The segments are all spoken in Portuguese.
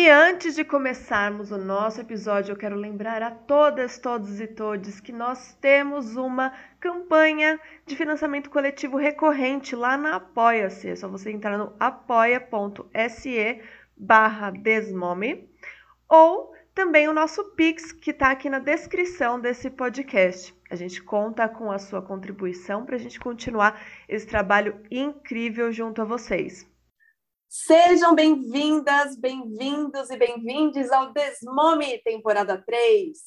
E antes de começarmos o nosso episódio, eu quero lembrar a todas, todos e todes que nós temos uma campanha de financiamento coletivo recorrente lá na Apoia-se. É só você entrar no apoia.se barra desmome ou também o nosso Pix, que está aqui na descrição desse podcast. A gente conta com a sua contribuição para a gente continuar esse trabalho incrível junto a vocês. Sejam bem-vindas, bem-vindos e bem-vindes ao Desmome, temporada 3.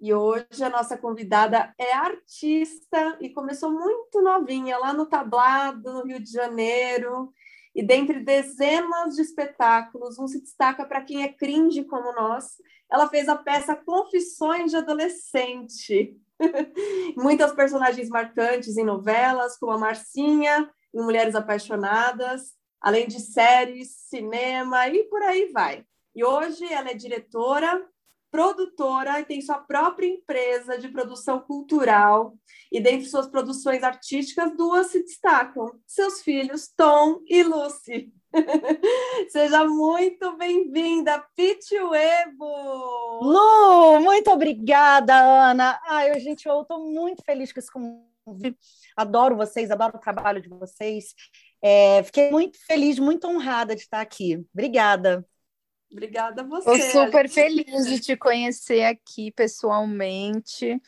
E hoje a nossa convidada é artista e começou muito novinha, lá no Tablado, no Rio de Janeiro. E dentre dezenas de espetáculos, um se destaca para quem é cringe como nós. Ela fez a peça Confissões de Adolescente. Muitas personagens marcantes em novelas, como a Marcinha, em Mulheres Apaixonadas, além de séries, cinema e por aí vai. E hoje ela é diretora, produtora e tem sua própria empresa de produção cultural. E dentre suas produções artísticas, duas se destacam: seus filhos, Tom e Lucy. Seja muito bem-vinda, Pete Webo! Lu, muito obrigada, Ana. Ai, gente, eu estou muito feliz com esse convite. Adoro vocês, adoro o trabalho de vocês. É, fiquei muito feliz, muito honrada de estar aqui. Obrigada. Obrigada a você. Estou super feliz de te conhecer aqui pessoalmente.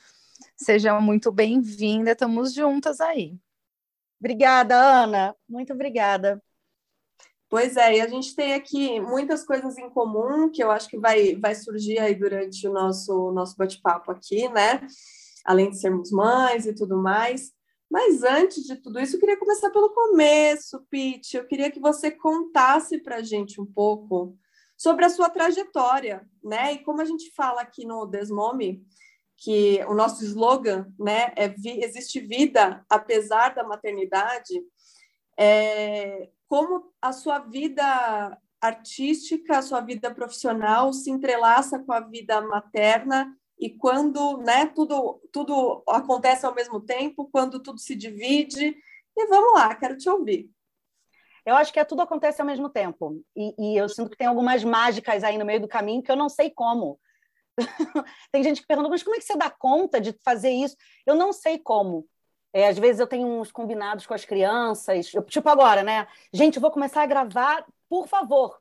Seja muito bem-vinda, estamos juntas aí. Obrigada, Ana. Muito obrigada. Pois é, e a gente tem aqui muitas coisas em comum que eu acho que vai, vai surgir aí durante o nosso, nosso bate-papo aqui, né? Além de sermos mães e tudo mais. Mas antes de tudo isso, eu queria começar pelo começo, Pete. Eu queria que você contasse para a gente um pouco sobre a sua trajetória, né? E como a gente fala aqui no Desmome, que o nosso slogan, né, é existe vida apesar da maternidade. É, como a sua vida artística, a sua vida profissional se entrelaça com a vida materna e quando né, tudo, tudo acontece ao mesmo tempo, quando tudo se divide. E vamos lá, quero te ouvir. Eu acho que é, tudo acontece ao mesmo tempo. E, e, eu sinto que tem algumas mágicas aí no meio do caminho que eu não sei como. tem gente que pergunta, mas como é que você dá conta de fazer isso? Eu não sei como. É, às vezes eu tenho uns combinados com as crianças, eu, tipo agora, né? Gente, eu vou começar a gravar, por favor,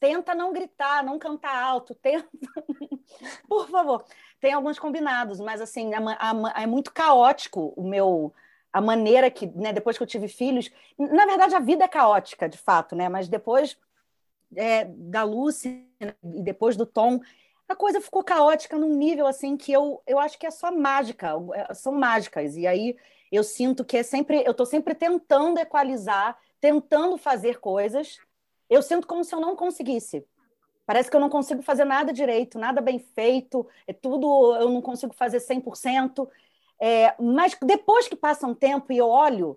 tenta não gritar, não cantar alto, tenta. Por favor. Tem alguns combinados, mas assim, a, a, é muito caótico o meu a maneira que, né, depois que eu tive filhos, na verdade a vida é caótica, de fato, né? Mas depois é, da Lucy e depois do Tom, a coisa ficou caótica num nível assim que eu, eu acho que é só mágica, é, são mágicas. E aí eu sinto que é sempre, eu estou sempre tentando equalizar, tentando fazer coisas eu sinto como se eu não conseguisse. Parece que eu não consigo fazer nada direito, nada bem feito, é tudo eu não consigo fazer 100%. É, mas depois que passa um tempo e eu olho,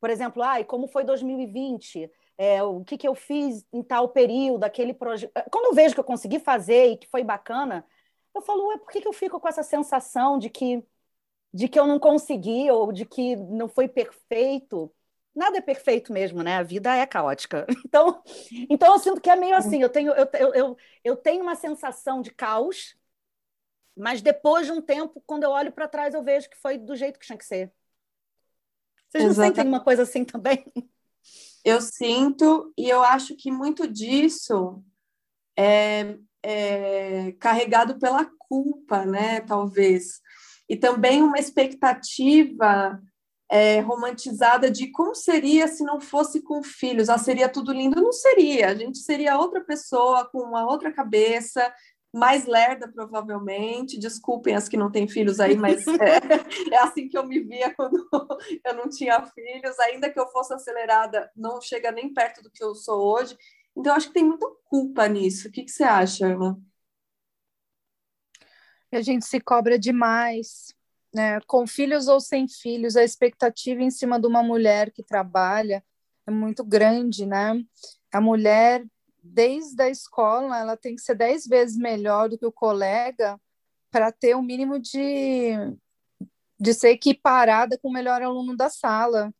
por exemplo, ah, como foi 2020, é, o que, que eu fiz em tal período, aquele projeto. Quando eu vejo que eu consegui fazer e que foi bacana, eu falo, ué, por que, que eu fico com essa sensação de que, de que eu não consegui ou de que não foi perfeito? Nada é perfeito mesmo, né? A vida é caótica. Então, então eu sinto que é meio assim. Eu tenho, eu, eu, eu tenho uma sensação de caos, mas depois de um tempo, quando eu olho para trás, eu vejo que foi do jeito que tinha que ser. Vocês não Exatamente. sentem uma coisa assim também? Eu sinto, e eu acho que muito disso é, é carregado pela culpa, né? Talvez. E também uma expectativa é, romantizada de como seria se não fosse com filhos. Ah, seria tudo lindo? Não seria. A gente seria outra pessoa com uma outra cabeça, mais lerda, provavelmente. Desculpem as que não têm filhos aí, mas é, é, assim que eu me via quando eu não tinha filhos. Ainda que eu fosse acelerada, não chega nem perto do que eu sou hoje. Então, acho que tem muita culpa nisso. O que, que você acha, Irmã? a gente se cobra demais, né? Com filhos ou sem filhos, a expectativa em cima de uma mulher que trabalha é muito grande, né? A mulher, desde a escola, ela tem que ser dez vezes melhor do que o colega para ter o um mínimo de, de ser equiparada com o melhor aluno da sala.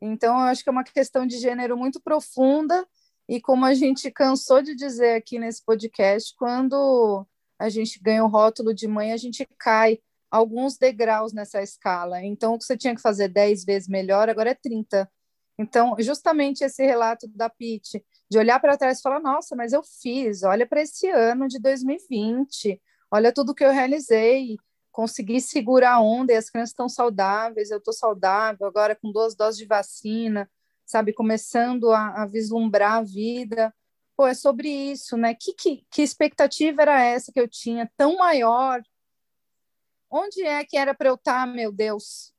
Então, eu acho que é uma questão de gênero muito profunda e como a gente cansou de dizer aqui nesse podcast, quando a gente ganha o rótulo de mãe, a gente cai alguns degraus nessa escala. Então, o que você tinha que fazer 10 vezes melhor, agora é 30. Então, justamente esse relato da Pete, de olhar para trás e falar: nossa, mas eu fiz, olha para esse ano de 2020, olha tudo que eu realizei, consegui segurar a onda e as crianças estão saudáveis, eu estou saudável, agora com duas doses de vacina, sabe, começando a, a vislumbrar a vida. Pô, é sobre isso, né? Que, que, que expectativa era essa que eu tinha, tão maior Onde é que era para eu estar, tá, meu Deus?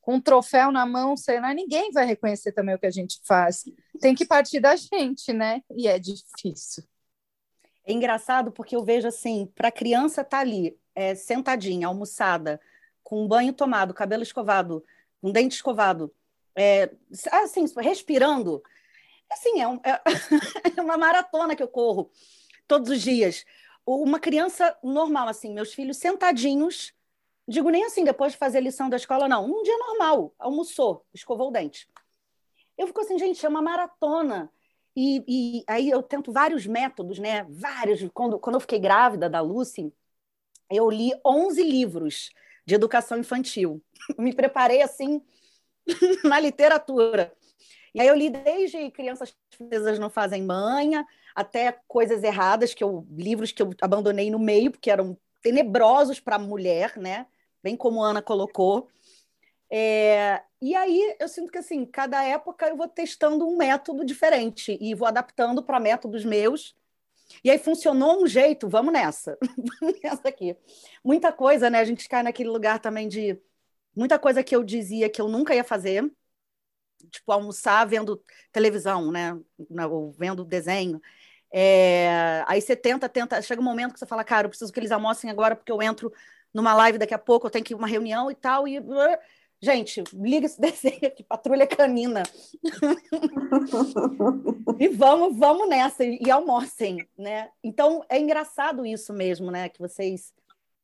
Com um troféu na mão, sei lá, ninguém vai reconhecer também o que a gente faz. Tem que partir da gente, né? E é difícil. É engraçado porque eu vejo assim, para a criança estar tá ali, é, sentadinha, almoçada, com um banho tomado, cabelo escovado, um dente escovado, é, assim, respirando. Assim, é, um, é, é uma maratona que eu corro todos os dias. Uma criança normal, assim, meus filhos sentadinhos, Digo nem assim, depois de fazer lição da escola, não. Um dia normal, almoçou, escovou o dente. Eu fico assim, gente, é uma maratona. E, e aí eu tento vários métodos, né? Vários. Quando, quando eu fiquei grávida da Lucy, eu li 11 livros de educação infantil. Me preparei assim na literatura. E aí eu li desde Crianças Francesas Não Fazem Manha, até Coisas Erradas, que eu livros que eu abandonei no meio, porque eram tenebrosos para a mulher, né? Bem como a Ana colocou. É, e aí eu sinto que assim, cada época eu vou testando um método diferente e vou adaptando para métodos meus. E aí funcionou um jeito, vamos nessa. vamos nessa aqui. Muita coisa, né? A gente cai naquele lugar também de muita coisa que eu dizia que eu nunca ia fazer, tipo almoçar vendo televisão, né? Ou vendo desenho. É... Aí você tenta, tenta, chega um momento que você fala, cara, eu preciso que eles almocem agora porque eu entro numa live daqui a pouco, eu tenho que ir uma reunião e tal. E, gente, liga esse desenho aqui, Patrulha Canina. e vamos, vamos nessa, e, e almocem, né? Então, é engraçado isso mesmo, né? Que vocês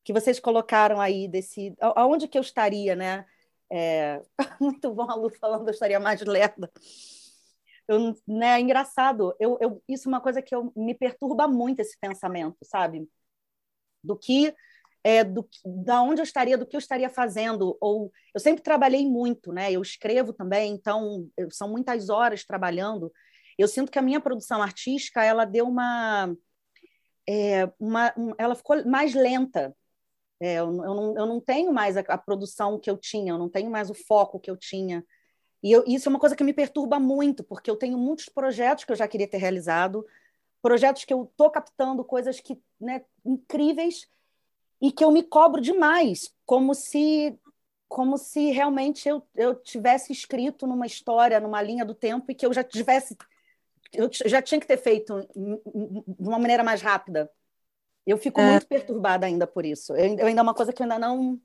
que vocês colocaram aí desse... Aonde que eu estaria, né? É... Muito bom a Lu falando, eu estaria mais lerda. Eu, né, é engraçado. Eu, eu, isso é uma coisa que eu, me perturba muito, esse pensamento, sabe? Do que é, do, da onde eu estaria, do que eu estaria fazendo. Ou eu sempre trabalhei muito, né? Eu escrevo também, então são muitas horas trabalhando. Eu sinto que a minha produção artística ela deu uma, é, uma um, ela ficou mais lenta. É, eu, eu, não, eu não tenho mais a, a, produção que eu tinha, eu não tenho mais o foco que eu tinha. E eu, isso é uma coisa que me perturba muito, porque eu tenho muitos projetos que eu já queria ter realizado, projetos que eu estou captando, coisas que né, incríveis, e que eu me cobro demais, como se como se realmente eu, eu tivesse escrito numa história, numa linha do tempo e que eu já tivesse eu já tinha que ter feito de uma maneira mais rápida. Eu fico é. muito perturbada ainda por isso. Eu, eu, ainda é uma coisa que eu ainda não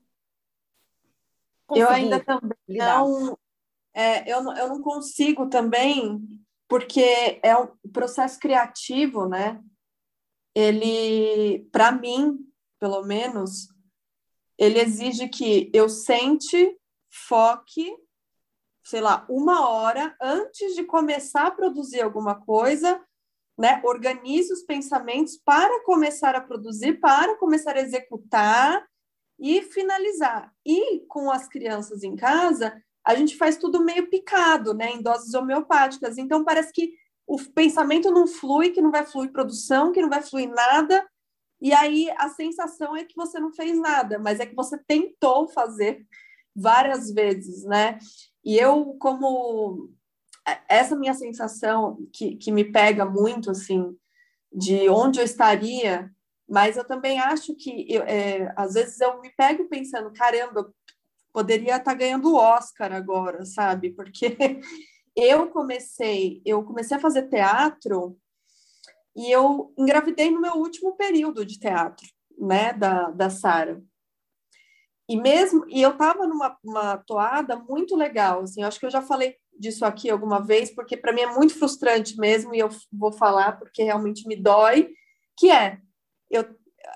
eu ainda também não é, eu, não, eu não consigo também porque é um processo criativo, né? Ele, para mim, pelo menos, ele exige que eu sente, foque, sei lá, uma hora antes de começar a produzir alguma coisa, né? Organize os pensamentos para começar a produzir, para começar a executar e finalizar. E com as crianças em casa, a gente faz tudo meio picado, né? Em doses homeopáticas. Então parece que o pensamento não flui, que não vai fluir produção, que não vai fluir nada, e aí a sensação é que você não fez nada, mas é que você tentou fazer várias vezes, né? E eu, como essa minha sensação que, que me pega muito, assim, de onde eu estaria, mas eu também acho que, eu, é, às vezes, eu me pego pensando, caramba, eu poderia estar ganhando o Oscar agora, sabe? Porque eu comecei, eu comecei a fazer teatro e eu engravidei no meu último período de teatro. né, da, da Sara. E mesmo, e eu estava numa uma toada muito legal, assim, acho que eu já falei disso aqui alguma vez, porque para mim é muito frustrante mesmo, e eu vou falar porque realmente me dói, que é, eu,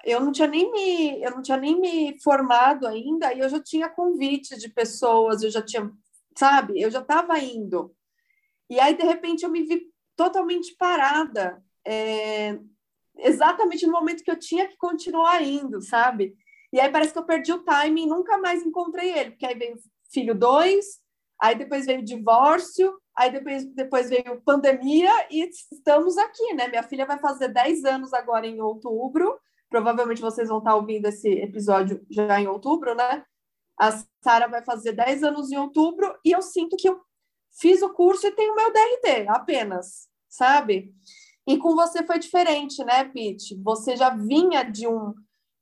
eu não tinha nem me, eu não tinha nem me formado ainda, e eu já tinha convite de pessoas, eu já tinha, sabe, eu já estava indo. E aí, de repente, eu me vi totalmente parada, é, exatamente no momento que eu tinha que continuar indo, sabe? E aí parece que eu perdi o timing nunca mais encontrei ele, porque aí veio filho dois, aí depois veio divórcio, aí depois, depois veio pandemia e estamos aqui, né? Minha filha vai fazer 10 anos agora em outubro. Provavelmente vocês vão estar ouvindo esse episódio já em outubro, né? A Sara vai fazer 10 anos em outubro e eu sinto que eu fiz o curso e tenho meu DRT apenas, sabe? E com você foi diferente, né, Pete? Você já vinha de um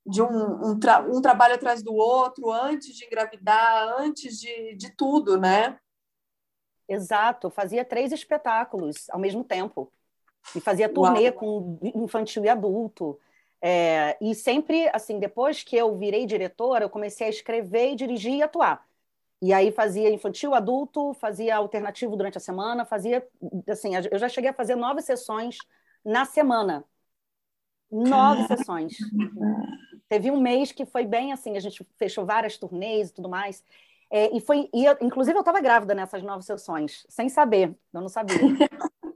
de um, um, tra um, trabalho atrás do outro, antes de engravidar, antes de, de tudo, né? Exato, fazia três espetáculos ao mesmo tempo. E fazia turnê Uau. com infantil e adulto. É, e sempre, assim, depois que eu virei diretora, eu comecei a escrever, dirigir e atuar. E aí fazia infantil, adulto, fazia alternativo durante a semana, fazia, assim, eu já cheguei a fazer nove sessões na semana. Nove sessões. Teve um mês que foi bem assim, a gente fechou várias turnês e tudo mais. É, e foi, e eu, inclusive eu estava grávida nessas nove sessões, sem saber, eu não sabia.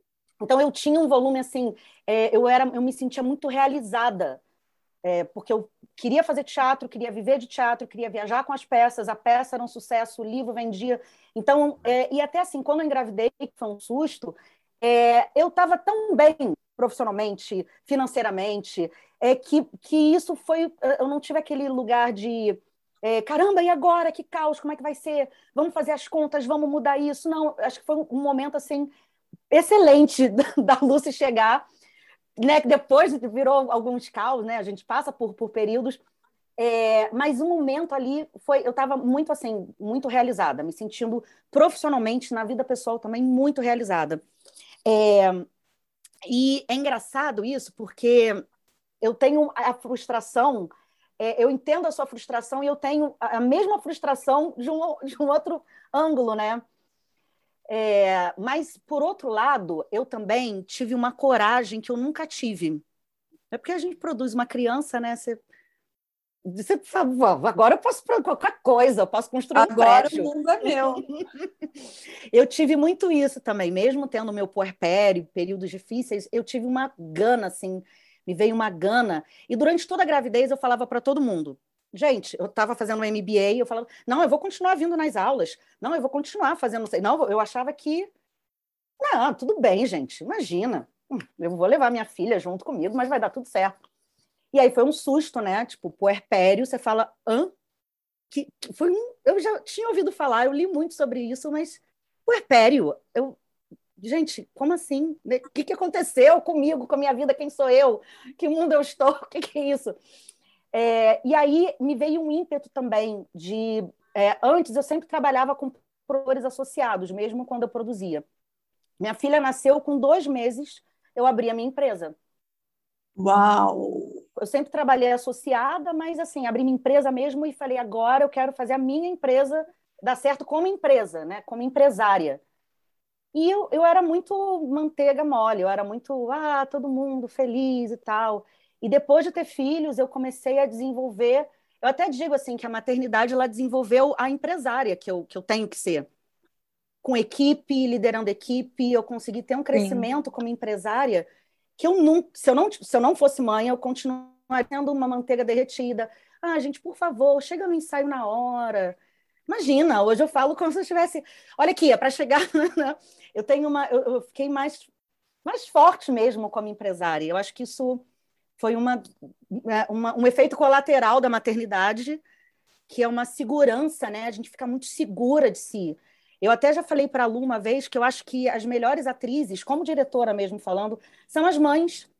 Então eu tinha um volume assim, é, eu era, eu me sentia muito realizada, é, porque eu queria fazer teatro, queria viver de teatro, queria viajar com as peças, a peça era um sucesso, o livro vendia. Então, é, e até assim, quando eu engravidei, que foi um susto, é, eu estava tão bem profissionalmente, financeiramente, é que, que isso foi. Eu não tive aquele lugar de. É, caramba, e agora? Que caos, como é que vai ser? Vamos fazer as contas, vamos mudar isso. Não, acho que foi um momento assim excelente da Lucy chegar, né? Que depois virou alguns caos, né? A gente passa por, por períodos. É, mas um momento ali foi, eu estava muito assim, muito realizada, me sentindo profissionalmente na vida pessoal também muito realizada. É, e é engraçado isso, porque eu tenho a frustração, é, eu entendo a sua frustração e eu tenho a mesma frustração de um, de um outro ângulo, né? É, mas, por outro lado, eu também tive uma coragem que eu nunca tive. É porque a gente produz uma criança, né? Você você, por favor, agora eu posso qualquer coisa, eu posso construir agora um o mundo é meu. eu tive muito isso também, mesmo tendo meu puerpério, períodos difíceis, eu tive uma gana, assim, me veio uma gana. E durante toda a gravidez eu falava para todo mundo, gente, eu estava fazendo um MBA, eu falava, não, eu vou continuar vindo nas aulas, não, eu vou continuar fazendo, não, eu achava que, não, tudo bem, gente, imagina, hum, eu vou levar minha filha junto comigo, mas vai dar tudo certo. E aí foi um susto, né? Tipo, puerpério, você fala, hã? Que, foi um, eu já tinha ouvido falar, eu li muito sobre isso, mas puerpério, eu, gente, como assim? O que, que aconteceu comigo, com a minha vida? Quem sou eu? Que mundo eu estou? O que, que é isso? É, e aí me veio um ímpeto também de. É, antes eu sempre trabalhava com produtores associados, mesmo quando eu produzia. Minha filha nasceu com dois meses, eu abri a minha empresa. Uau! Eu sempre trabalhei associada, mas assim, abri minha empresa mesmo e falei, agora eu quero fazer a minha empresa dar certo como empresa, né? Como empresária. E eu, eu era muito manteiga mole, eu era muito, ah, todo mundo feliz e tal. E depois de ter filhos, eu comecei a desenvolver. Eu até digo assim que a maternidade ela desenvolveu a empresária que eu, que eu tenho que ser. Com equipe, liderando equipe, eu consegui ter um crescimento Sim. como empresária que eu nunca, se eu não, se eu não fosse mãe, eu continuaria tendo uma manteiga derretida. Ah, gente, por favor, chega no ensaio na hora. Imagina, hoje eu falo como se eu tivesse. Olha aqui, é para chegar. Né? eu tenho uma. Eu, fiquei mais, mais forte mesmo como empresária. Eu acho que isso foi uma, né, uma, um efeito colateral da maternidade, que é uma segurança, né? A gente fica muito segura de si. Eu até já falei para a Lu uma vez que eu acho que as melhores atrizes, como diretora mesmo falando, são as mães.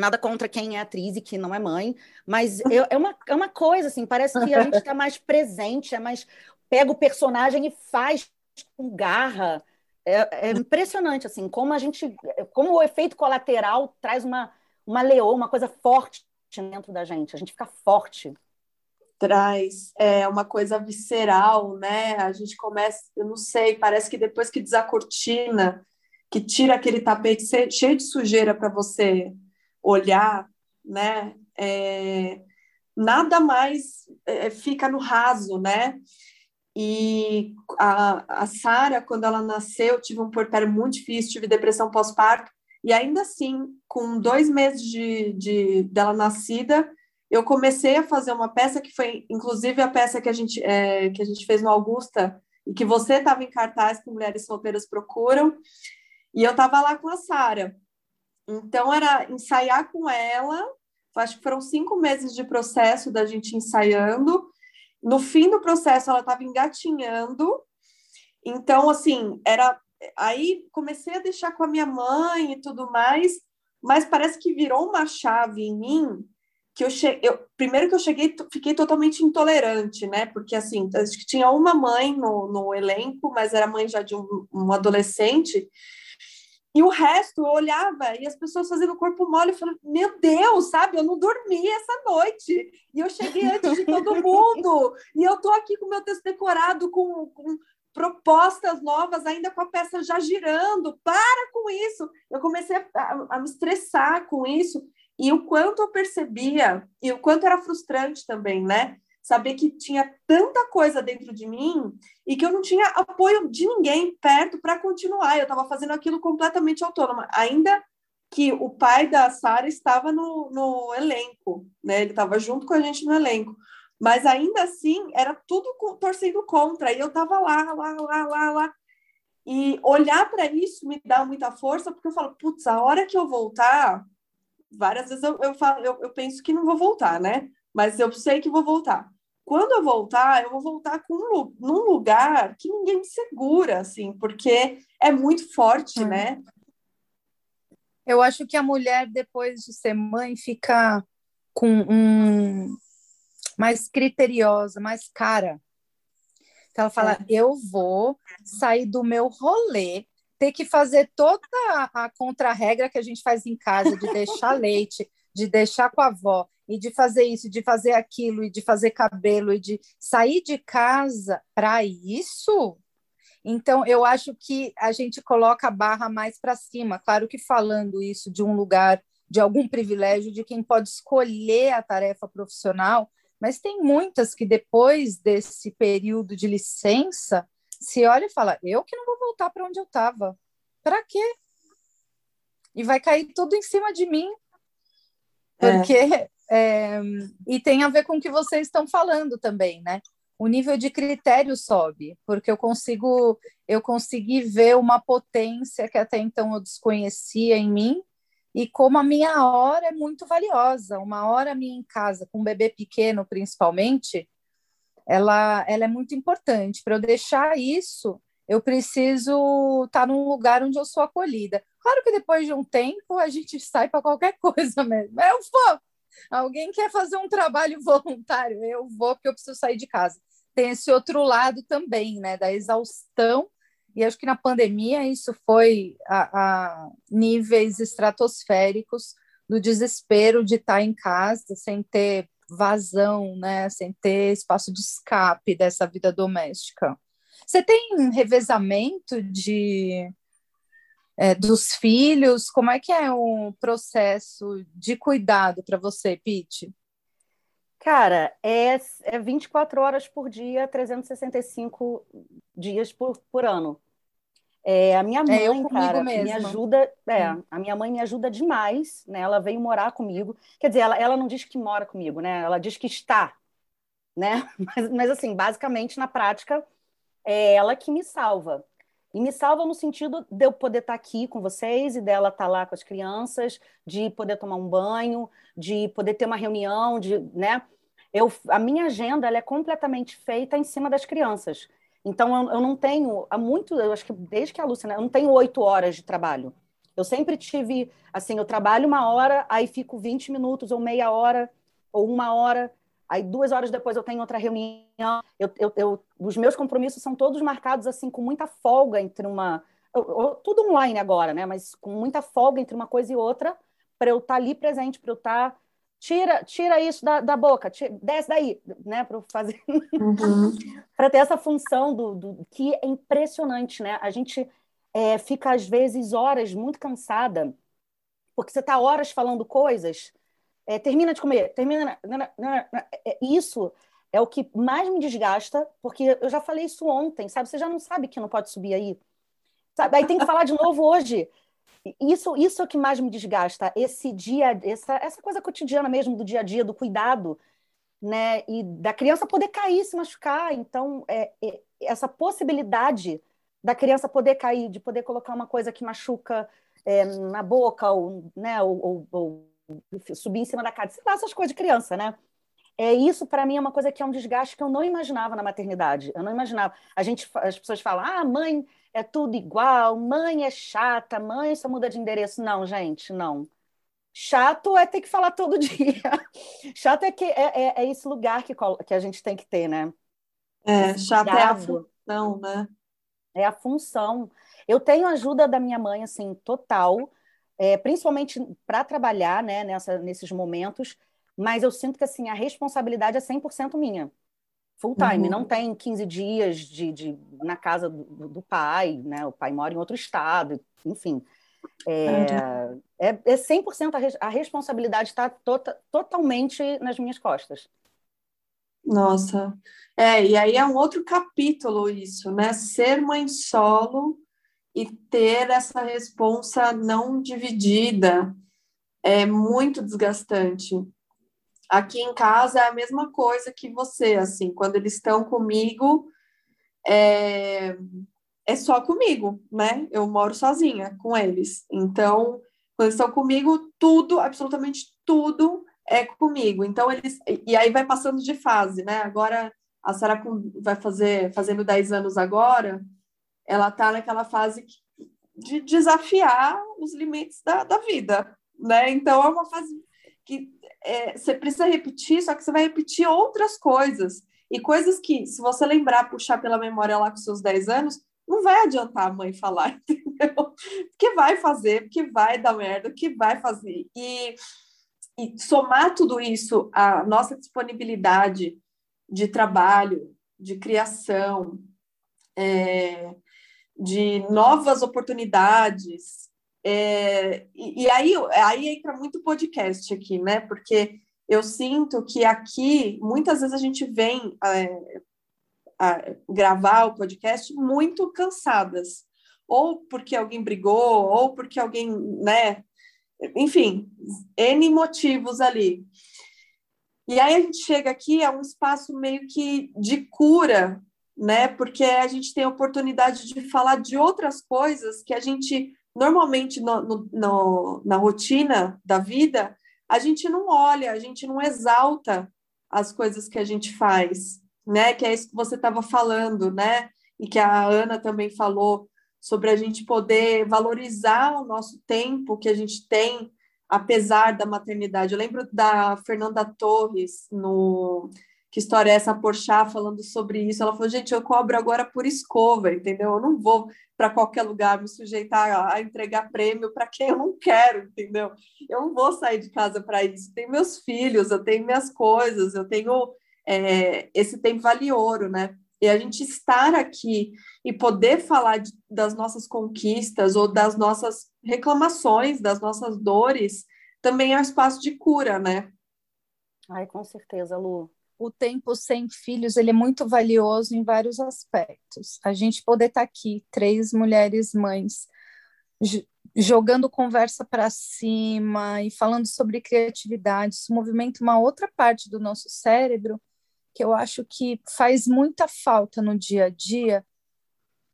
Nada contra quem é atriz e que não é mãe, mas eu, é, uma, é uma coisa, assim, parece que a gente está mais presente, é mais. pega o personagem e faz com garra. É, é, impressionante, assim, como a gente. como o efeito colateral traz uma, uma leoa, uma coisa forte dentro da gente, a gente fica forte. Traz é uma coisa visceral, né? A gente começa, eu não sei, parece que depois que desacortina, que tira aquele tapete cheio de sujeira para você olhar, né? É, nada mais é, fica no raso, né? E a, a Sara, quando ela nasceu, tive um porpério muito difícil, tive depressão pós-parto, e ainda assim, com dois meses de, de dela nascida, eu comecei a fazer uma peça que foi, inclusive, a peça que a gente, é, que a gente fez no Augusta, e que você estava em cartaz que Mulheres Solteiras Procuram, e eu estava lá com a Sara. Então, era ensaiar com ela, acho que foram cinco meses de processo da gente ensaiando, no fim do processo, ela estava engatinhando. Então, assim, era. Aí comecei a deixar com a minha mãe e tudo mais, mas parece que virou uma chave em mim que eu cheguei. Eu, primeiro que eu cheguei, fiquei totalmente intolerante, né? Porque assim, acho que tinha uma mãe no, no elenco, mas era mãe já de um, um adolescente. E o resto, eu olhava e as pessoas fazendo corpo mole, eu falei, meu Deus, sabe? Eu não dormi essa noite. E eu cheguei antes de todo mundo. E eu tô aqui com meu texto decorado, com, com propostas novas, ainda com a peça já girando. Para com isso! Eu comecei a, a me estressar com isso. E o quanto eu percebia, e o quanto era frustrante também, né? Saber que tinha tanta coisa dentro de mim e que eu não tinha apoio de ninguém perto para continuar. Eu estava fazendo aquilo completamente autônoma, ainda que o pai da Sara estava no, no elenco, né? Ele estava junto com a gente no elenco. Mas ainda assim, era tudo torcendo contra. E eu estava lá, lá, lá, lá, lá. E olhar para isso me dá muita força, porque eu falo, putz, a hora que eu voltar, várias vezes eu, eu, falo, eu, eu penso que não vou voltar, né? Mas eu sei que vou voltar. Quando eu voltar, eu vou voltar com um, num lugar que ninguém me segura, assim, porque é muito forte, né? Eu acho que a mulher, depois de ser mãe, fica com um mais criteriosa, mais cara. Então ela fala: é. eu vou sair do meu rolê, ter que fazer toda a, a contra-regra que a gente faz em casa, de deixar leite, de deixar com a avó, e de fazer isso, de fazer aquilo, e de fazer cabelo, e de sair de casa para isso. Então, eu acho que a gente coloca a barra mais para cima. Claro que falando isso de um lugar, de algum privilégio, de quem pode escolher a tarefa profissional, mas tem muitas que depois desse período de licença se olha e fala: eu que não vou voltar para onde eu estava. Para quê? E vai cair tudo em cima de mim. É. Porque é. É, e tem a ver com o que vocês estão falando também, né? O nível de critério sobe, porque eu consigo eu consegui ver uma potência que até então eu desconhecia em mim e como a minha hora é muito valiosa, uma hora minha em casa com um bebê pequeno principalmente, ela ela é muito importante. Para eu deixar isso, eu preciso estar tá num lugar onde eu sou acolhida. Claro que depois de um tempo a gente sai para qualquer coisa mesmo. Eu vou, Alguém quer fazer um trabalho voluntário? Eu vou, porque eu preciso sair de casa. Tem esse outro lado também, né, da exaustão. E acho que na pandemia isso foi a, a níveis estratosféricos do desespero de estar em casa sem ter vazão, né, sem ter espaço de escape dessa vida doméstica. Você tem revezamento de é, dos filhos? Como é que é o processo de cuidado para você, Pete? Cara, é, é 24 horas por dia, 365 dias por, por ano. É, a minha mãe, é, cara, me ajuda. É, hum. a minha mãe me ajuda demais, né? Ela veio morar comigo. Quer dizer, ela, ela não diz que mora comigo, né? Ela diz que está, né? Mas, mas assim, basicamente, na prática, é ela que me salva. E me salva no sentido de eu poder estar aqui com vocês e dela estar lá com as crianças, de poder tomar um banho, de poder ter uma reunião, de, né? Eu, a minha agenda ela é completamente feita em cima das crianças. Então eu, eu não tenho, há muito, eu acho que desde que a Lúcia, né, eu não tenho oito horas de trabalho. Eu sempre tive, assim, eu trabalho uma hora, aí fico 20 minutos ou meia hora ou uma hora Aí, duas horas depois, eu tenho outra reunião. Eu, eu, eu, os meus compromissos são todos marcados assim com muita folga entre uma. Tudo online agora, né? Mas com muita folga entre uma coisa e outra, para eu estar tá ali presente, para eu estar tá tira, tira isso da, da boca, tira, desce daí, né, para fazer, uhum. para ter essa função do, do, que é impressionante, né? A gente é, fica às vezes horas muito cansada, porque você está horas falando coisas, é, termina de comer, termina, é, isso é o que mais me desgasta, porque eu já falei isso ontem, sabe? Você já não sabe que não pode subir aí, sabe? Aí tem que falar de novo hoje. Isso, isso é o que mais me desgasta, esse dia, essa, essa coisa cotidiana mesmo do dia a dia, do cuidado, né? E da criança poder cair, se machucar. Então, é, é, essa possibilidade da criança poder cair, de poder colocar uma coisa que machuca é, na boca, ou, né? Ou, ou, ou, subir em cima da cara, sei lá, essas coisas de criança, né? É isso para mim é uma coisa que é um desgaste que eu não imaginava na maternidade. Eu não imaginava. A gente, as pessoas falam, ah, mãe é tudo igual, mãe é chata, mãe só muda de endereço. Não, gente, não. Chato é ter que falar todo dia. Chato é que é, é, é esse lugar que, que a gente tem que ter, né? É, chato é a função, né? É a função. Eu tenho ajuda da minha mãe, assim, total, é, principalmente para trabalhar, né, nessa, nesses momentos, mas eu sinto que, assim, a responsabilidade é 100% minha full time, uhum. não tem 15 dias de, de na casa do, do, pai, né? O pai mora em outro estado, enfim. É, é, é 100% a, res, a responsabilidade está tota, totalmente nas minhas costas. Nossa, é, e aí é um outro capítulo isso, né? Ser mãe solo e ter essa responsa não dividida é muito desgastante. Aqui em casa é a mesma coisa que você, assim, quando eles estão comigo, é, é só comigo, né? Eu moro sozinha com eles. Então, quando eles estão comigo, tudo, absolutamente tudo é comigo. Então, eles. E aí vai passando de fase, né? Agora, a Sara vai fazer, fazendo 10 anos agora, ela tá naquela fase de desafiar os limites da, da vida, né? Então, é uma fase que é, você precisa repetir, só que você vai repetir outras coisas. E coisas que, se você lembrar, puxar pela memória lá com seus 10 anos, não vai adiantar a mãe falar, entendeu? Porque vai fazer, porque vai dar merda, que vai fazer. E, e somar tudo isso à nossa disponibilidade de trabalho, de criação, é, de novas oportunidades, é, e, e, aí, aí entra muito podcast aqui, né? Porque eu sinto que aqui, muitas vezes a gente vem é, a gravar o podcast muito cansadas. Ou porque alguém brigou, ou porque alguém, né? Enfim, N motivos ali. E aí a gente chega aqui a um espaço meio que de cura, né? Porque a gente tem a oportunidade de falar de outras coisas que a gente normalmente no, no, no, na rotina da vida, a gente não olha, a gente não exalta as coisas que a gente faz, né? Que é isso que você estava falando, né? E que a Ana também falou sobre a gente poder valorizar o nosso tempo que a gente tem, apesar da maternidade. Eu lembro da Fernanda Torres no que história é essa Porchat falando sobre isso? Ela falou, gente, eu cobro agora por escova, entendeu? Eu não vou para qualquer lugar me sujeitar a entregar prêmio para quem eu não quero, entendeu? Eu não vou sair de casa para isso. Tenho meus filhos, eu tenho minhas coisas, eu tenho é, esse tempo vale ouro, né? E a gente estar aqui e poder falar de, das nossas conquistas ou das nossas reclamações, das nossas dores, também é um espaço de cura, né? Ai, com certeza, Lu o tempo sem filhos ele é muito valioso em vários aspectos. A gente poder estar tá aqui, três mulheres mães, jogando conversa para cima e falando sobre criatividade, isso movimenta uma outra parte do nosso cérebro que eu acho que faz muita falta no dia a dia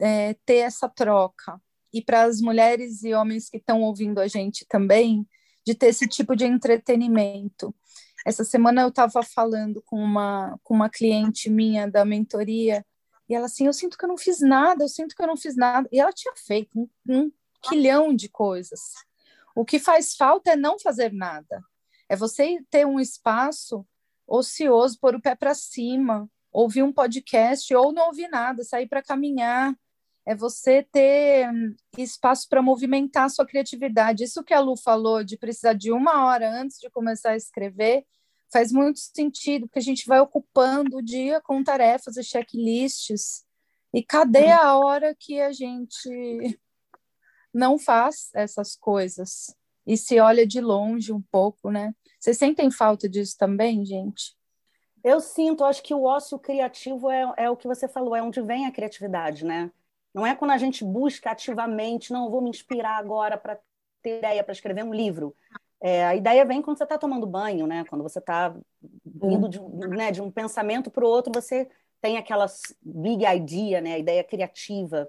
é, ter essa troca. E para as mulheres e homens que estão ouvindo a gente também, de ter esse tipo de entretenimento. Essa semana eu estava falando com uma, com uma cliente minha da mentoria, e ela assim, eu sinto que eu não fiz nada, eu sinto que eu não fiz nada. E ela tinha feito um, um quilhão de coisas. O que faz falta é não fazer nada. É você ter um espaço ocioso, pôr o pé para cima, ouvir um podcast ou não ouvir nada, sair para caminhar. É você ter hum, espaço para movimentar a sua criatividade. Isso que a Lu falou de precisar de uma hora antes de começar a escrever faz muito sentido, porque a gente vai ocupando o dia com tarefas e checklists. E cadê uhum. a hora que a gente não faz essas coisas e se olha de longe um pouco, né? Vocês sentem falta disso também, gente? Eu sinto, acho que o ócio criativo é, é o que você falou, é onde vem a criatividade, né? Não é quando a gente busca ativamente, não, vou me inspirar agora para ter ideia para escrever um livro. É, a ideia vem quando você está tomando banho, né? Quando você está indo de, né, de um pensamento para o outro, você tem aquela big idea, né? A ideia criativa.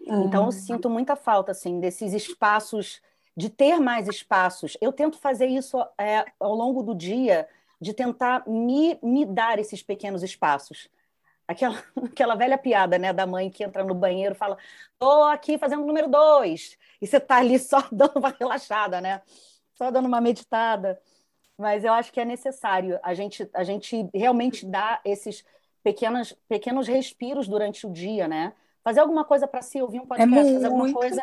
Uhum. Então, eu sinto muita falta, assim, desses espaços, de ter mais espaços. Eu tento fazer isso é, ao longo do dia, de tentar me, me dar esses pequenos espaços. Aquela, aquela velha piada, né, da mãe que entra no banheiro e fala: "Tô aqui fazendo o número dois", e você tá ali só dando uma relaxada, né? Só dando uma meditada. Mas eu acho que é necessário a gente a gente realmente dar esses pequenos pequenos respiros durante o dia, né? Fazer alguma coisa para si, ouvir um podcast, é fazer alguma coisa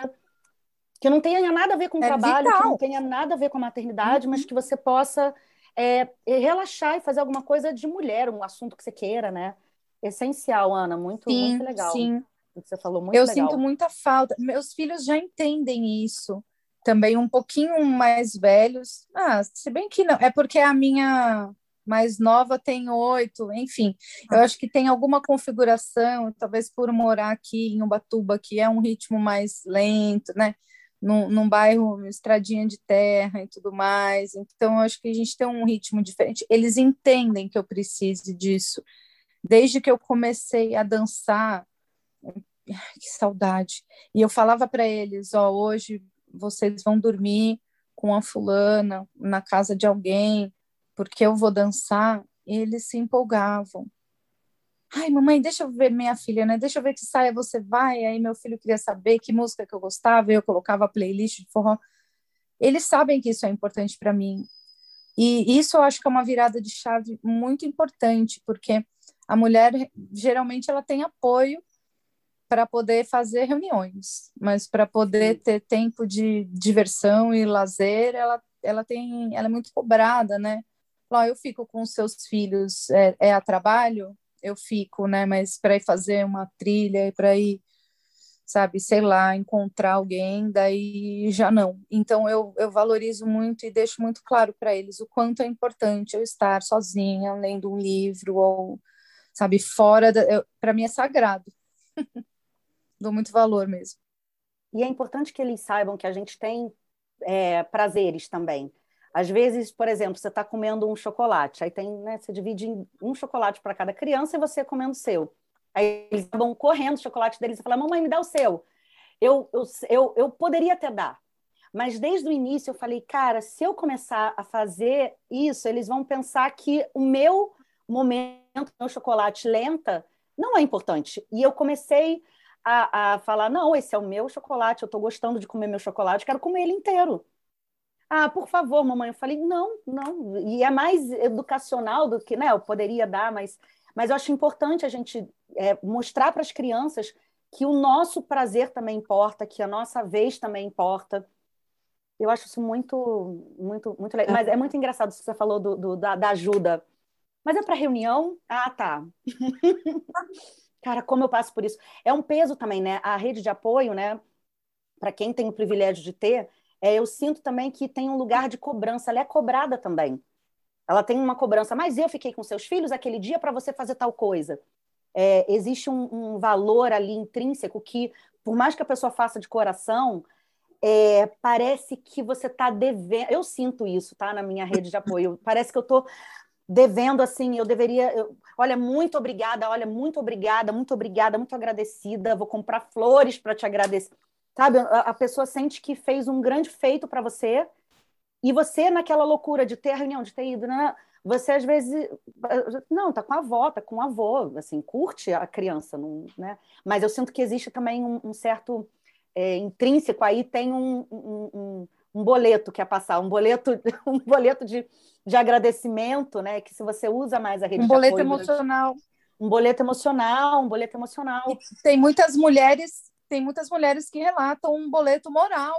que não tenha nada a ver com o é trabalho, vital. que não tenha nada a ver com a maternidade, uhum. mas que você possa é, relaxar e fazer alguma coisa de mulher, um assunto que você queira, né? Essencial, Ana, muito, sim, muito legal. Sim. Você falou muito Eu legal. sinto muita falta. Meus filhos já entendem isso. Também um pouquinho mais velhos. Ah, se bem que não. É porque a minha mais nova tem oito, enfim. Eu acho que tem alguma configuração, talvez por morar aqui em Ubatuba, que é um ritmo mais lento, né? Num, num bairro, estradinha de terra e tudo mais. Então, eu acho que a gente tem um ritmo diferente. Eles entendem que eu precise disso desde que eu comecei a dançar, que saudade. E eu falava para eles, ó, hoje vocês vão dormir com a fulana na casa de alguém, porque eu vou dançar. E eles se empolgavam. Ai, mamãe, deixa eu ver minha filha, né? Deixa eu ver que saia você vai. Aí meu filho queria saber que música que eu gostava, eu colocava playlist de forró. Eles sabem que isso é importante para mim. E isso eu acho que é uma virada de chave muito importante, porque a mulher geralmente ela tem apoio para poder fazer reuniões, mas para poder ter tempo de diversão e lazer, ela, ela tem, ela é muito cobrada, né? Lá eu fico com os seus filhos, é, é a trabalho, eu fico, né? Mas para ir fazer uma trilha e para ir, sabe, sei lá, encontrar alguém, daí já não. Então eu, eu valorizo muito e deixo muito claro para eles o quanto é importante eu estar sozinha, lendo um livro ou sabe? Fora para mim é sagrado. Dou muito valor mesmo. E é importante que eles saibam que a gente tem é, prazeres também. Às vezes, por exemplo, você está comendo um chocolate, aí tem, né, você divide um chocolate para cada criança e você comendo o seu. Aí eles vão correndo o chocolate deles e falam, mamãe, me dá o seu. Eu, eu, eu, eu poderia até dar, mas desde o início eu falei, cara, se eu começar a fazer isso, eles vão pensar que o meu momento no chocolate lenta não é importante. E eu comecei a, a falar: não, esse é o meu chocolate, eu estou gostando de comer meu chocolate, quero comer ele inteiro. Ah, por favor, mamãe. Eu falei: não, não. E é mais educacional do que, né? Eu poderia dar, mas, mas eu acho importante a gente é, mostrar para as crianças que o nosso prazer também importa, que a nossa vez também importa. Eu acho isso muito, muito, muito legal. Mas é muito engraçado isso que você falou do, do da, da ajuda mas é para reunião? Ah, tá. Cara, como eu passo por isso. É um peso também, né? A rede de apoio, né? Para quem tem o privilégio de ter, é, eu sinto também que tem um lugar de cobrança. Ela é cobrada também. Ela tem uma cobrança. Mas eu fiquei com seus filhos aquele dia para você fazer tal coisa. É, existe um, um, valor ali intrínseco que, por mais que a pessoa faça de coração, é, parece que você está devendo. Eu sinto isso, tá? Na minha rede de apoio. Parece que eu estou devendo assim, eu deveria, eu, olha, muito obrigada, olha, muito obrigada, muito obrigada, muito agradecida, vou comprar flores para te agradecer. Sabe, a, a, pessoa sente que fez um grande feito para você e você naquela loucura de ter a reunião, de ter ido, né? Você às vezes não, tá com a avó, tá com o avô, assim, curte a criança, não, né? Mas eu sinto que existe também um, um certo é, intrínseco aí, tem um, um, um boleto que é passar, um boleto, um boleto de de agradecimento, né? Que se você usa mais a rede um boleto emocional. um boleto emocional, um boleto emocional. E tem muitas mulheres, tem muitas mulheres que relatam um boleto moral.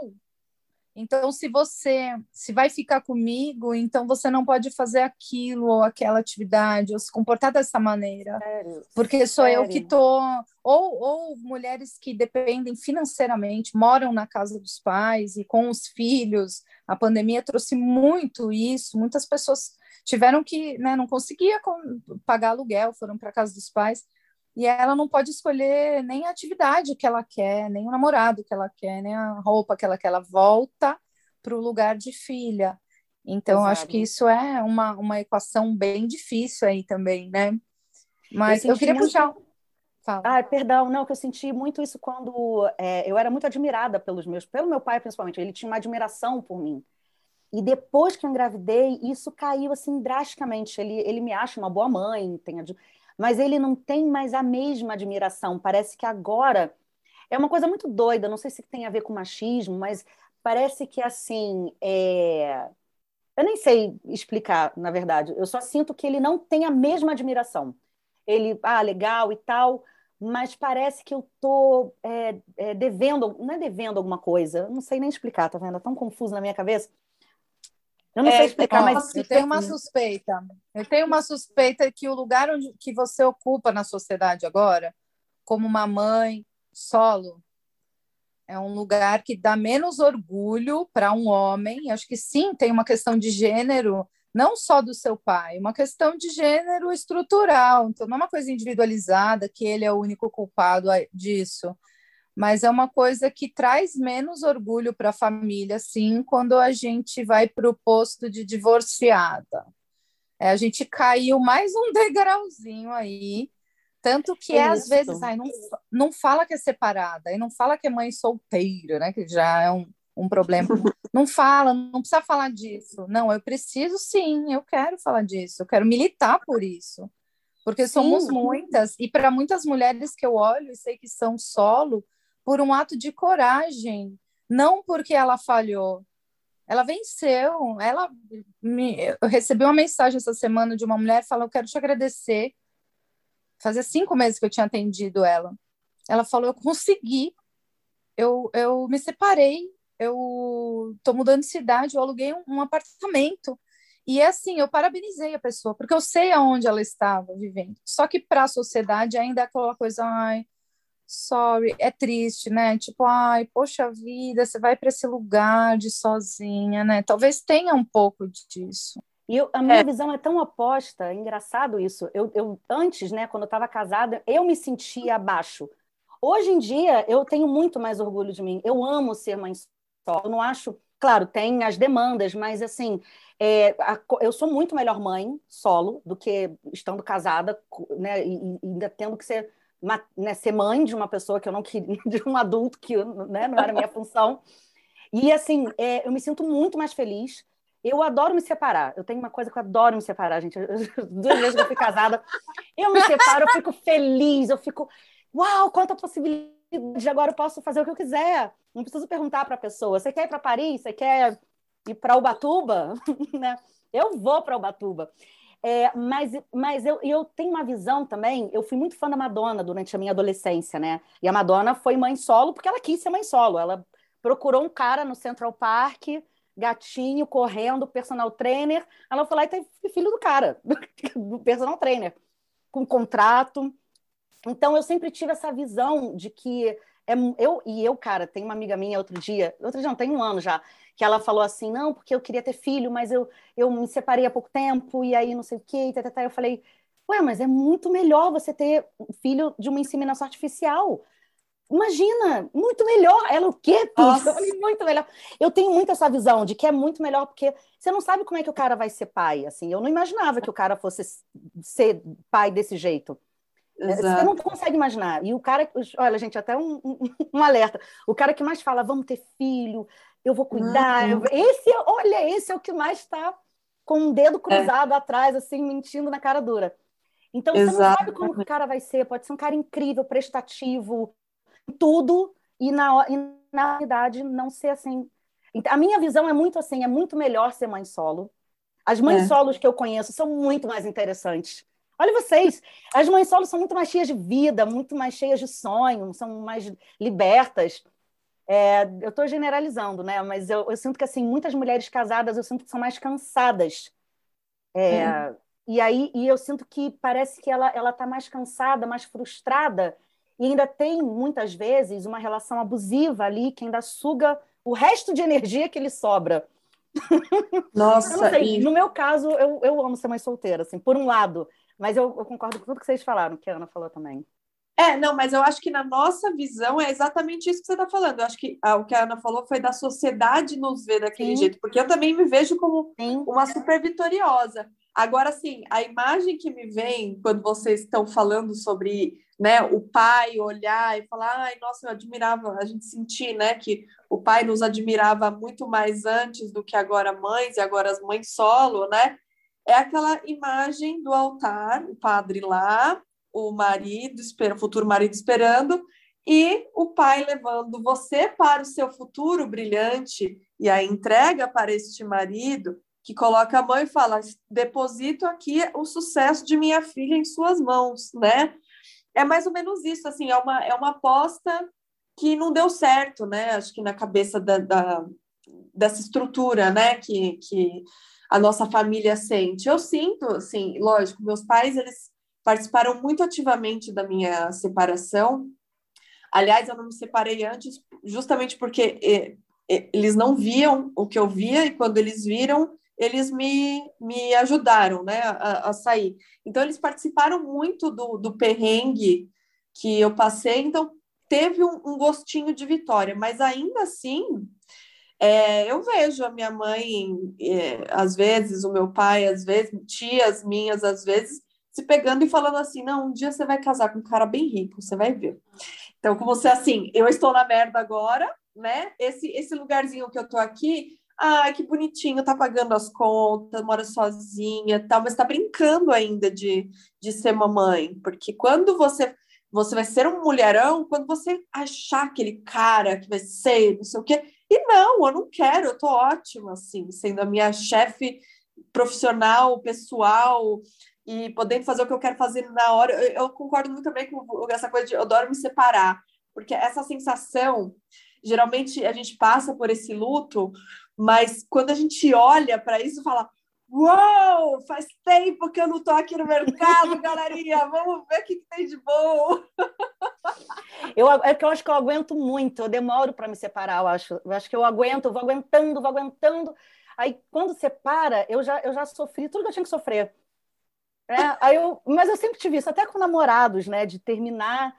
Então, se você se vai ficar comigo, então você não pode fazer aquilo ou aquela atividade, ou se comportar dessa maneira. Sério? Porque sou Sério? eu que estou. Ou, ou mulheres que dependem financeiramente, moram na casa dos pais e com os filhos. A pandemia trouxe muito isso. Muitas pessoas tiveram que, né, não conseguia pagar aluguel, foram para a casa dos pais e ela não pode escolher nem a atividade que ela quer, nem o namorado que ela quer, nem a roupa que ela quer. Ela volta para o lugar de filha. Então, Exato. acho que isso é uma, uma equação bem difícil aí também, né? Mas eu, eu queria muito... puxar. Fala. Ah, perdão, não, que eu senti muito isso quando é, eu era muito admirada pelos meus, pelo meu pai principalmente. Ele tinha uma admiração por mim. E depois que eu engravidei, isso caiu assim drasticamente. Ele, ele me acha uma boa mãe, tem mas ele não tem mais a mesma admiração. Parece que agora é uma coisa muito doida. Não sei se tem a ver com machismo, mas parece que assim é... eu nem sei explicar, na verdade. Eu só sinto que ele não tem a mesma admiração. Ele, ah, legal e tal, mas parece que eu tô é, é, devendo, não é devendo alguma coisa. não sei nem explicar, tá vendo? É tão confuso na minha cabeça. Eu não é, sei explicar, mas eu tenho uma suspeita. Eu tenho uma suspeita que o lugar onde que você ocupa na sociedade agora, como uma mãe solo, é um lugar que dá menos orgulho para um homem. Acho que sim, tem uma questão de gênero, não só do seu pai, uma questão de gênero estrutural. Então, não é uma coisa individualizada que ele é o único culpado disso mas é uma coisa que traz menos orgulho para a família, sim, quando a gente vai para o posto de divorciada. É, a gente caiu mais um degrauzinho aí, tanto que é, às vezes, ai, não, não fala que é separada, e não fala que é mãe solteira, né, que já é um, um problema. não fala, não precisa falar disso. Não, eu preciso sim, eu quero falar disso, eu quero militar por isso. Porque sim. somos muitas, e para muitas mulheres que eu olho e sei que são solo, por um ato de coragem, não porque ela falhou. Ela venceu. Ela me, eu recebi uma mensagem essa semana de uma mulher falando: Eu quero te agradecer. Fazia cinco meses que eu tinha atendido ela. Ela falou: Eu consegui. Eu, eu me separei. Eu estou mudando de cidade. Eu aluguei um, um apartamento. E é assim, eu parabenizei a pessoa, porque eu sei aonde ela estava vivendo. Só que para a sociedade ainda é aquela coisa, ai, sorry, é triste, né? Tipo, ai, poxa vida, você vai para esse lugar de sozinha, né? Talvez tenha um pouco disso. E eu, a minha é. visão é tão oposta, é engraçado isso. Eu, eu antes, né, quando eu estava casada, eu me sentia abaixo. Hoje em dia, eu tenho muito mais orgulho de mim. Eu amo ser mãe só. Eu não acho, claro, tem as demandas, mas assim, é, a, eu sou muito melhor mãe solo do que estando casada, né, e, e ainda tendo que ser uma, né, ser mãe de uma pessoa que eu não queria, de um adulto que né, não era minha função. E assim, é, eu me sinto muito mais feliz. Eu adoro me separar. Eu tenho uma coisa que eu adoro me separar, gente. duas vezes que eu fui casada, eu me separo, eu fico feliz, eu fico, uau, quanta possibilidade! Agora eu posso fazer o que eu quiser. Não preciso perguntar para a pessoa: você quer ir para Paris? Você quer ir para Ubatuba? né? Eu vou para Ubatuba. É, mas mas eu, eu tenho uma visão também. Eu fui muito fã da Madonna durante a minha adolescência, né? E a Madonna foi mãe solo porque ela quis ser mãe solo. Ela procurou um cara no Central Park, gatinho, correndo, personal trainer. Ela foi lá e teve filho do cara, do personal trainer, com contrato. Então eu sempre tive essa visão de que é, eu e eu, cara, tem uma amiga minha outro dia, outro dia não, tem um ano já, que ela falou assim, não, porque eu queria ter filho, mas eu, eu me separei há pouco tempo, e aí não sei o quê, e tá, tá, tá. eu falei, ué, mas é muito melhor você ter filho de uma inseminação artificial. Imagina, muito melhor. Ela o quê, Pete? Eu falei, muito melhor. Eu tenho muito essa visão de que é muito melhor, porque você não sabe como é que o cara vai ser pai, assim. Eu não imaginava que o cara fosse ser pai desse jeito. Exato. Você não consegue imaginar. E o cara, olha, gente, até um, um, um, alerta. O cara que mais fala, vamos ter filho, eu vou cuidar. Uhum. Esse, olha, esse é o que mais está com um dedo é. cruzado é. atrás, assim, mentindo na cara dura. Então, Exato. você não sabe como o cara vai ser. Pode ser um cara incrível, prestativo, tudo, e na, e na realidade não ser assim. A minha visão é muito assim: é muito melhor ser mãe solo. As mães é. solos que eu conheço são muito mais interessantes Olha vocês, as mães solo são muito mais cheias de vida, muito mais cheias de sonho, são mais libertas. É, eu estou generalizando, né? Mas eu, eu, sinto que assim muitas mulheres casadas eu sinto que são mais cansadas. É. E aí e eu sinto que parece que ela ela está mais cansada, mais frustrada e ainda tem muitas vezes uma relação abusiva ali que ainda suga o resto de energia que lhe sobra. Nossa, e... no meu caso eu, eu amo ser mãe solteira, assim, por um lado, mas eu, eu concordo com tudo que vocês falaram, que a Ana falou também. É, não, mas eu acho que na nossa visão é exatamente isso que você está falando. Eu acho que ah, o que a Ana falou foi da sociedade nos ver daquele Sim. jeito, porque eu também me vejo como Sim. uma super vitoriosa. Agora, sim, a imagem que me vem quando vocês estão falando sobre né, o pai olhar e falar, ai, nossa, eu admirava, a gente sentir, né, que o pai nos admirava muito mais antes do que agora mães, e agora as mães solo, né, é aquela imagem do altar, o padre lá, o marido, o futuro marido esperando, e o pai levando você para o seu futuro brilhante e a entrega para este marido que coloca a mão e fala: deposito aqui o sucesso de minha filha em suas mãos, né? É mais ou menos isso, assim, é uma, é uma aposta que não deu certo, né? Acho que na cabeça da, da dessa estrutura, né? Que, que a nossa família sente. Eu sinto, assim, lógico, meus pais, eles participaram muito ativamente da minha separação. Aliás, eu não me separei antes, justamente porque eh, eh, eles não viam o que eu via, e quando eles viram, eles me, me ajudaram né, a, a sair. Então, eles participaram muito do, do perrengue que eu passei, então teve um, um gostinho de vitória, mas ainda assim, é, eu vejo a minha mãe, é, às vezes, o meu pai, às vezes, tias minhas, às vezes, se pegando e falando assim: não, um dia você vai casar com um cara bem rico, você vai ver. Então, como você assim, eu estou na merda agora, né? Esse, esse lugarzinho que eu tô aqui, Ai, que bonitinho, tá pagando as contas, mora sozinha, tal, mas tá brincando ainda de, de ser mamãe, porque quando você você vai ser um mulherão quando você achar aquele cara que vai ser, não sei o quê. E não, eu não quero, eu tô ótima assim, sendo a minha chefe profissional, pessoal e podendo fazer o que eu quero fazer na hora. Eu, eu concordo muito bem com essa coisa de eu adoro me separar, porque essa sensação, geralmente a gente passa por esse luto mas quando a gente olha para isso, fala: Uou, faz tempo que eu não estou aqui no mercado, galerinha. Vamos ver o que, que tem de bom. Eu, é que eu acho que eu aguento muito, eu demoro para me separar, eu acho. Eu acho que eu aguento, vou aguentando, vou aguentando. Aí, quando separa, eu já, eu já sofri tudo que eu tinha que sofrer. É, aí eu, mas eu sempre tive isso, até com namorados, né? De terminar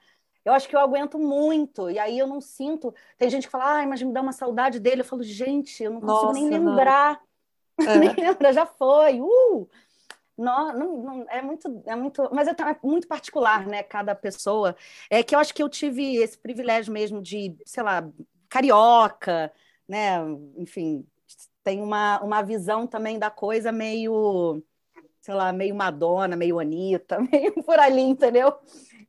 eu acho que eu aguento muito, e aí eu não sinto. Tem gente que fala, ai, mas me dá uma saudade dele. Eu falo, gente, eu não consigo Nossa, nem lembrar. É. nem lembra, já foi. Uh! Não, não, não, é muito, é muito, mas é, é, muito particular, né? Cada pessoa. É que eu acho que eu tive esse privilégio mesmo de, sei lá, carioca, né? Enfim, tem uma, uma visão também da coisa meio, sei lá, meio Madonna, meio Anitta, meio por ali, entendeu?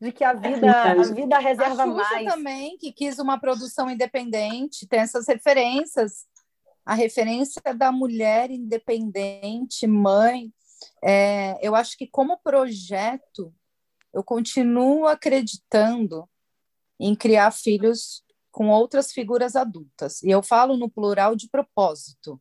de que a é vida, a vida reserva a mais. também, que quis uma produção independente, tem essas referências. A referência da mulher independente, mãe. É, eu acho que, como projeto, eu continuo acreditando em criar filhos com outras figuras adultas. E eu falo no plural de propósito,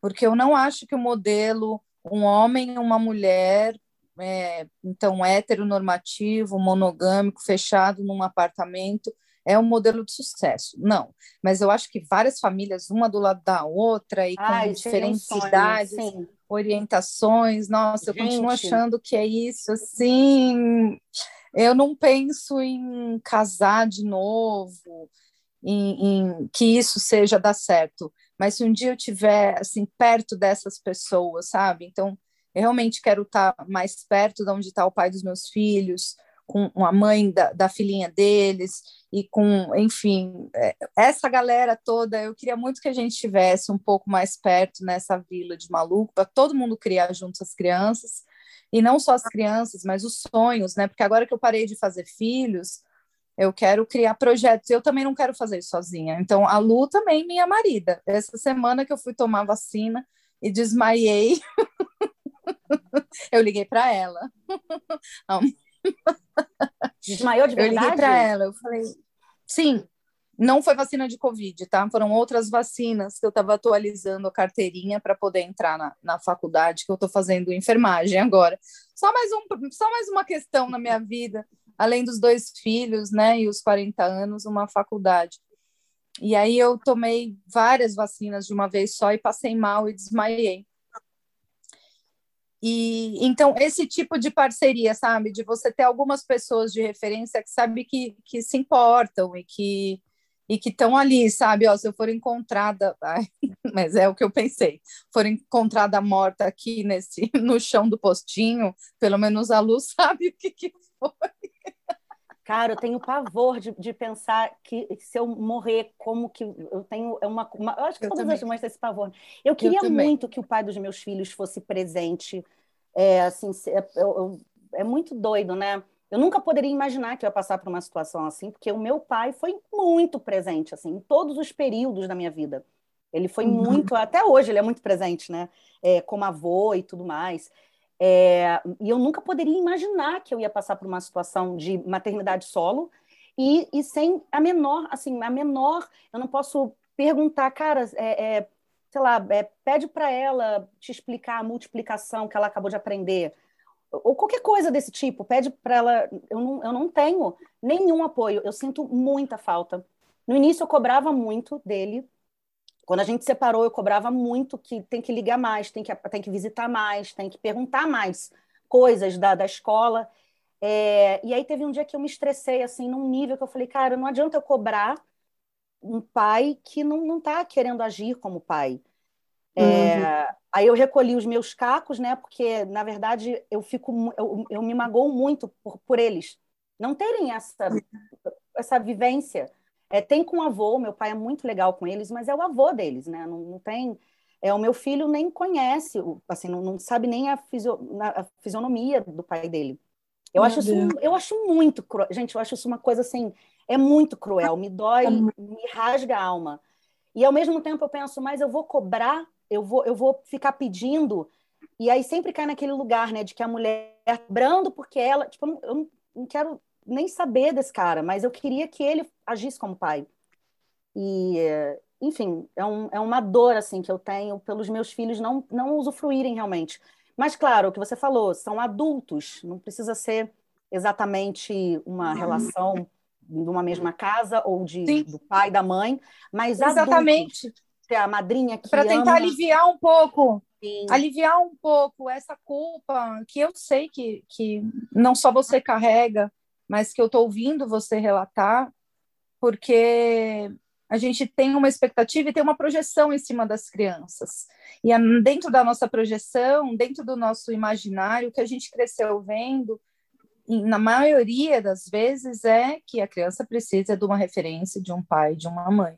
porque eu não acho que o modelo um homem e uma mulher é, então heteronormativo, monogâmico, fechado num apartamento, é um modelo de sucesso. Não, mas eu acho que várias famílias, uma do lado da outra, e com Ai, diferentes um idades, sim. orientações, nossa, Gente. eu continuo achando que é isso, assim, eu não penso em casar de novo, em, em que isso seja dar certo, mas se um dia eu tiver, assim, perto dessas pessoas, sabe, então eu realmente quero estar mais perto de onde está o pai dos meus filhos, com a mãe da, da filhinha deles, e com, enfim, é, essa galera toda. Eu queria muito que a gente estivesse um pouco mais perto nessa vila de maluco, para todo mundo criar junto as crianças, e não só as crianças, mas os sonhos, né? Porque agora que eu parei de fazer filhos, eu quero criar projetos. Eu também não quero fazer isso sozinha. Então, a Lu também, minha marida. Essa semana que eu fui tomar vacina e desmaiei. eu liguei para ela. Desmaiou de verdade? Eu liguei para ela, eu falei, sim, não foi vacina de Covid, tá? Foram outras vacinas que eu estava atualizando a carteirinha para poder entrar na, na faculdade, que eu estou fazendo enfermagem agora. Só mais, um, só mais uma questão na minha vida, além dos dois filhos, né, e os 40 anos, uma faculdade. E aí eu tomei várias vacinas de uma vez só e passei mal e desmaiei. E então esse tipo de parceria, sabe, de você ter algumas pessoas de referência que sabe que, que se importam e que e que estão ali, sabe? Ó, se eu for encontrada, ai, mas é o que eu pensei, for encontrada morta aqui nesse no chão do postinho, pelo menos a luz sabe o que, que foi. Cara, eu tenho pavor de, de pensar que se eu morrer, como que eu tenho é uma, uma eu acho que eu todas também. as mães têm esse pavor. Eu queria eu muito que o pai dos meus filhos fosse presente. É assim, é, é muito doido, né? Eu nunca poderia imaginar que eu ia passar por uma situação assim, porque o meu pai foi muito presente assim em todos os períodos da minha vida. Ele foi uhum. muito, até hoje ele é muito presente, né? É, como avô e tudo mais. É, e eu nunca poderia imaginar que eu ia passar por uma situação de maternidade solo e, e sem a menor, assim, a menor, eu não posso perguntar, cara, é, é sei lá, é, pede para ela te explicar a multiplicação que ela acabou de aprender, ou qualquer coisa desse tipo, pede para ela, eu não, eu não tenho nenhum apoio, eu sinto muita falta. No início eu cobrava muito dele, quando a gente separou, eu cobrava muito que tem que ligar mais, tem que, tem que visitar mais, tem que perguntar mais coisas da, da escola. É, e aí teve um dia que eu me estressei, assim, num nível que eu falei, cara, não adianta eu cobrar um pai que não, não tá querendo agir como pai. É, uhum. Aí eu recolhi os meus cacos, né? Porque, na verdade, eu fico eu, eu me magoo muito por, por eles não terem essa, essa vivência. É, tem com o avô, meu pai é muito legal com eles, mas é o avô deles, né? Não, não tem. É, o meu filho nem conhece, assim, não, não sabe nem a, fisio, a, fisionomia do pai dele. Eu acho, isso, eu acho muito cruel. Gente, eu acho isso uma coisa assim, é muito cruel, me dói, me rasga a alma. E ao mesmo tempo eu penso, mas eu vou cobrar, eu vou, eu vou ficar pedindo, e aí sempre cai naquele lugar, né, de que a mulher brando porque ela, tipo, eu não, eu não quero nem saber desse cara, mas eu queria que ele agisse como pai. E, enfim, é, um, é uma dor assim que eu tenho pelos meus filhos não, não usufruírem realmente. Mas, claro, o que você falou, são adultos, não precisa ser exatamente uma uhum. relação de uma mesma casa ou de, do pai e da mãe, mas exatamente. adultos. A madrinha que Para tentar aliviar um pouco Sim. aliviar um pouco essa culpa que eu sei que, que não só você carrega, mas que eu estou ouvindo você relatar, porque a gente tem uma expectativa e tem uma projeção em cima das crianças. E dentro da nossa projeção, dentro do nosso imaginário, que a gente cresceu vendo, na maioria das vezes, é que a criança precisa de uma referência de um pai, de uma mãe.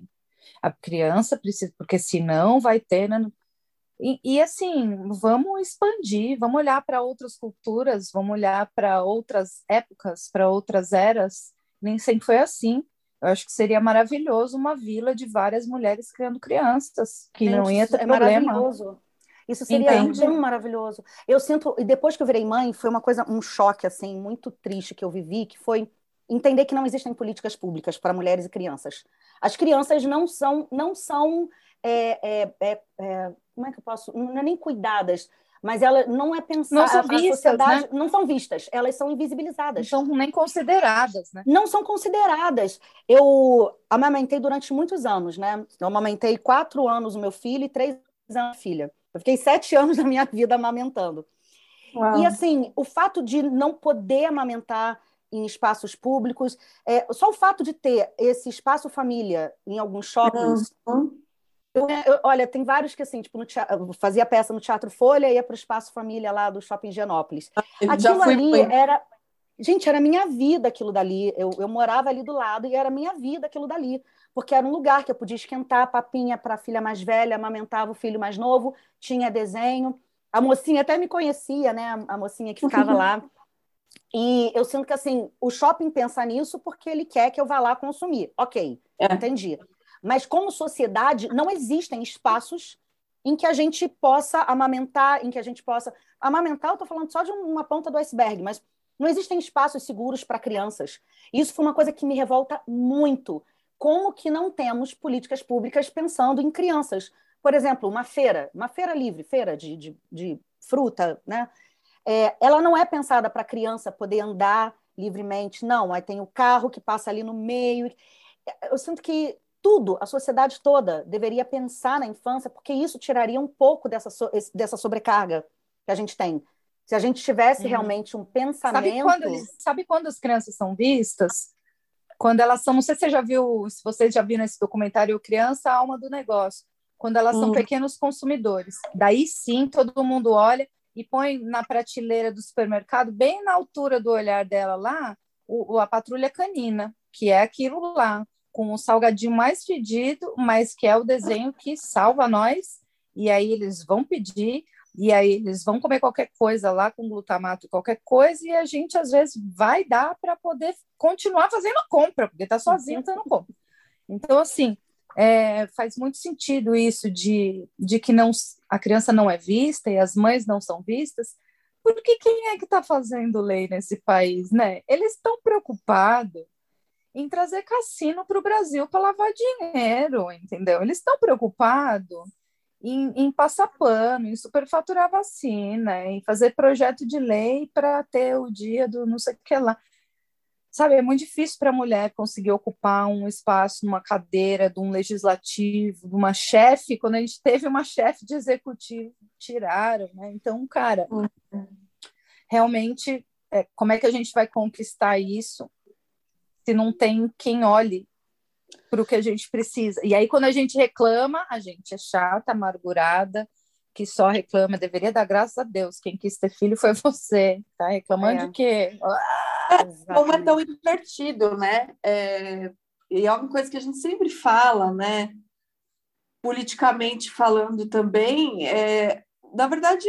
A criança precisa, porque senão vai ter. Né? E, e, assim, vamos expandir, vamos olhar para outras culturas, vamos olhar para outras épocas, para outras eras. Nem sempre foi assim. Eu acho que seria maravilhoso uma vila de várias mulheres criando crianças, que Gente, não ia ter é problema. Maravilhoso. Isso seria Entende? maravilhoso. Eu sinto, e depois que eu virei mãe, foi uma coisa, um choque assim muito triste que eu vivi, que foi entender que não existem políticas públicas para mulheres e crianças. As crianças não são, não são é, é, é, é como é que eu posso, não é nem cuidadas, mas ela não é pensada não são vistas, sociedade, né? não são vistas, elas são invisibilizadas. Não são nem consideradas, né? Não são consideradas. Eu amamentei durante muitos anos, né? Eu amamentei quatro anos o meu filho e três anos a filha. Eu fiquei sete anos da minha vida amamentando. Uau. E assim, o fato de não poder amamentar em espaços públicos, é, só o fato de ter esse espaço família em alguns shoppings, uhum. Eu, eu, olha, tem vários que assim, tipo, teatro, fazia peça no Teatro Folha, ia para o Espaço Família lá do Shopping Genópolis. Ah, aquilo ali foi. era. Gente, era minha vida aquilo dali. Eu, eu morava ali do lado e era minha vida aquilo dali. Porque era um lugar que eu podia esquentar a papinha para a filha mais velha, amamentava o filho mais novo, tinha desenho. A mocinha até me conhecia, né? A mocinha que ficava lá. E eu sinto que assim, o shopping pensa nisso porque ele quer que eu vá lá consumir. Ok, é. entendi. Mas, como sociedade, não existem espaços em que a gente possa amamentar, em que a gente possa. Amamentar, eu estou falando só de uma ponta do iceberg, mas não existem espaços seguros para crianças. Isso foi uma coisa que me revolta muito. Como que não temos políticas públicas pensando em crianças? Por exemplo, uma feira, uma feira livre, feira de, de, de fruta, né? É, ela não é pensada para a criança poder andar livremente, não. Aí tem o carro que passa ali no meio. Eu sinto que tudo, a sociedade toda, deveria pensar na infância, porque isso tiraria um pouco dessa, so, dessa sobrecarga que a gente tem. Se a gente tivesse uhum. realmente um pensamento. Sabe quando, sabe quando as crianças são vistas? Quando elas são. Não sei se você já viu, se vocês já viram esse documentário Criança, a Alma do Negócio. Quando elas são uhum. pequenos consumidores. Daí sim, todo mundo olha e põe na prateleira do supermercado, bem na altura do olhar dela lá, o, a patrulha canina, que é aquilo lá, com o salgadinho mais pedido, mas que é o desenho que salva nós. E aí eles vão pedir, e aí eles vão comer qualquer coisa lá com glutamato, qualquer coisa, e a gente às vezes vai dar para poder continuar fazendo a compra, porque está sozinho, então não compra. Então, assim, é, faz muito sentido isso de, de que não, a criança não é vista e as mães não são vistas, porque quem é que está fazendo lei nesse país, né? Eles estão preocupados em trazer cassino para o Brasil para lavar dinheiro, entendeu? Eles estão preocupados em, em, passar pano, em superfaturar vacina, em fazer projeto de lei para ter o dia do não sei o que lá. Sabe, é muito difícil para a mulher conseguir ocupar um espaço numa cadeira de um legislativo, de uma chefe. Quando a gente teve uma chefe de executivo, tiraram, né? Então, cara, uhum. realmente, é, como é que a gente vai conquistar isso se não tem quem olhe para o que a gente precisa. E aí, quando a gente reclama, a gente é chata, amargurada, que só reclama, deveria dar graças a Deus. Quem quis ter filho foi você, tá? Reclamando é. de quê? Ah, como é tão invertido, né? É, e é uma coisa que a gente sempre fala, né? Politicamente falando também, é, na verdade,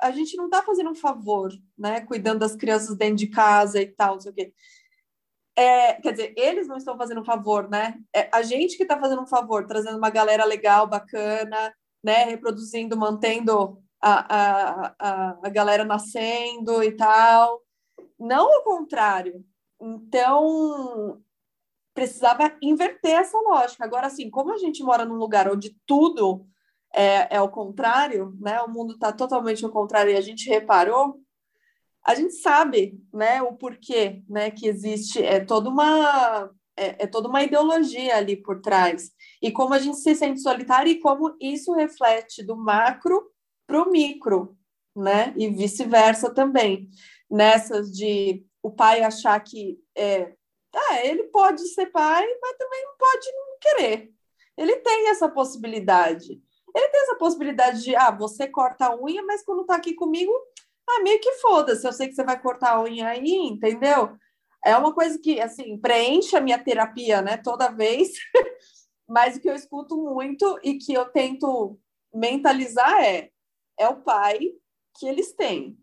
a gente não está fazendo um favor, né? Cuidando das crianças dentro de casa e tal, não sei o quê. É, quer dizer, eles não estão fazendo um favor, né? É a gente que está fazendo um favor, trazendo uma galera legal, bacana, né? Reproduzindo, mantendo a, a, a, a galera nascendo e tal. Não o contrário. Então, precisava inverter essa lógica. Agora, assim, como a gente mora num lugar onde tudo é, é o contrário, né? O mundo está totalmente ao contrário e a gente reparou, a gente sabe, né, o porquê, né, que existe é toda uma é, é, toda uma ideologia ali por trás e como a gente se sente solitário e como isso reflete do macro para o micro, né, e vice-versa também nessas de o pai achar que é, ah, ele pode ser pai, mas também não pode não querer. Ele tem essa possibilidade. Ele tem essa possibilidade de, ah, você corta a unha, mas quando tá aqui comigo, ah, meio que foda-se, eu sei que você vai cortar a unha aí, entendeu? É uma coisa que, assim, preenche a minha terapia, né, toda vez, mas o que eu escuto muito e que eu tento mentalizar é, é o pai que eles têm,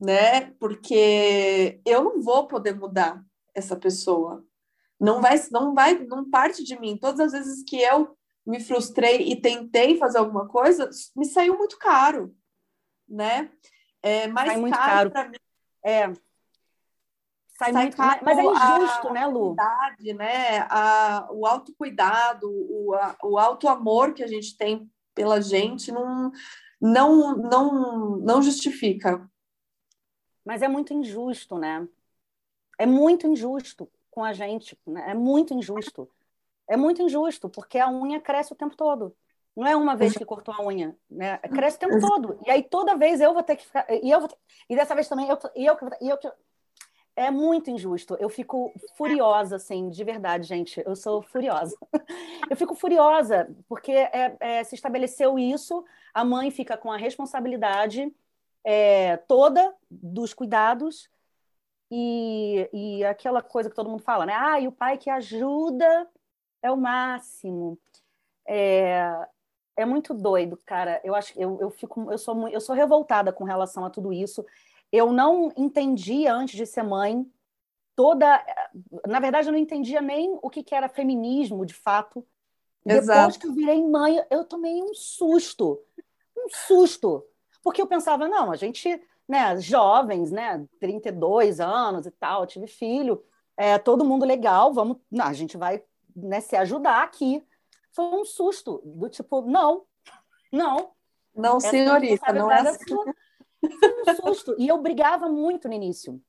né, porque eu não vou poder mudar essa pessoa, não vai, não vai, não parte de mim. Todas as vezes que eu me frustrei e tentei fazer alguma coisa, me saiu muito caro, né? É mais Sai muito caro, caro. para mim. É. Sai, Sai muito caro, mas é injusto, a, né, Lu? Né? A, o autocuidado, o, a, o auto-amor que a gente tem pela gente não, não, não, não justifica. Mas é muito injusto, né? É muito injusto com a gente, né? é muito injusto. É muito injusto, porque a unha cresce o tempo todo. Não é uma vez que cortou a unha, né? Cresce o tempo todo. E aí toda vez eu vou ter que ficar. E, eu vou ter... e dessa vez também eu, e eu, e eu, é muito injusto. Eu fico furiosa, assim, de verdade, gente. Eu sou furiosa. Eu fico furiosa, porque é, é, se estabeleceu isso, a mãe fica com a responsabilidade é, toda dos cuidados e, e aquela coisa que todo mundo fala, né? Ah, e o pai que ajuda é o máximo. É, é muito doido, cara. Eu acho eu, eu fico eu sou eu sou revoltada com relação a tudo isso. Eu não entendia antes de ser mãe toda, na verdade eu não entendia nem o que, que era feminismo de fato. Exato. Depois que eu virei mãe, eu tomei um susto. Um susto. Porque eu pensava, não, a gente, né, jovens, né, 32 anos e tal, tive filho, é todo mundo legal, vamos, não, a gente vai né, se ajudar aqui. Foi um susto, do tipo, não, não. Não, senhorita, não é assim. Foi um susto. E eu brigava muito no início.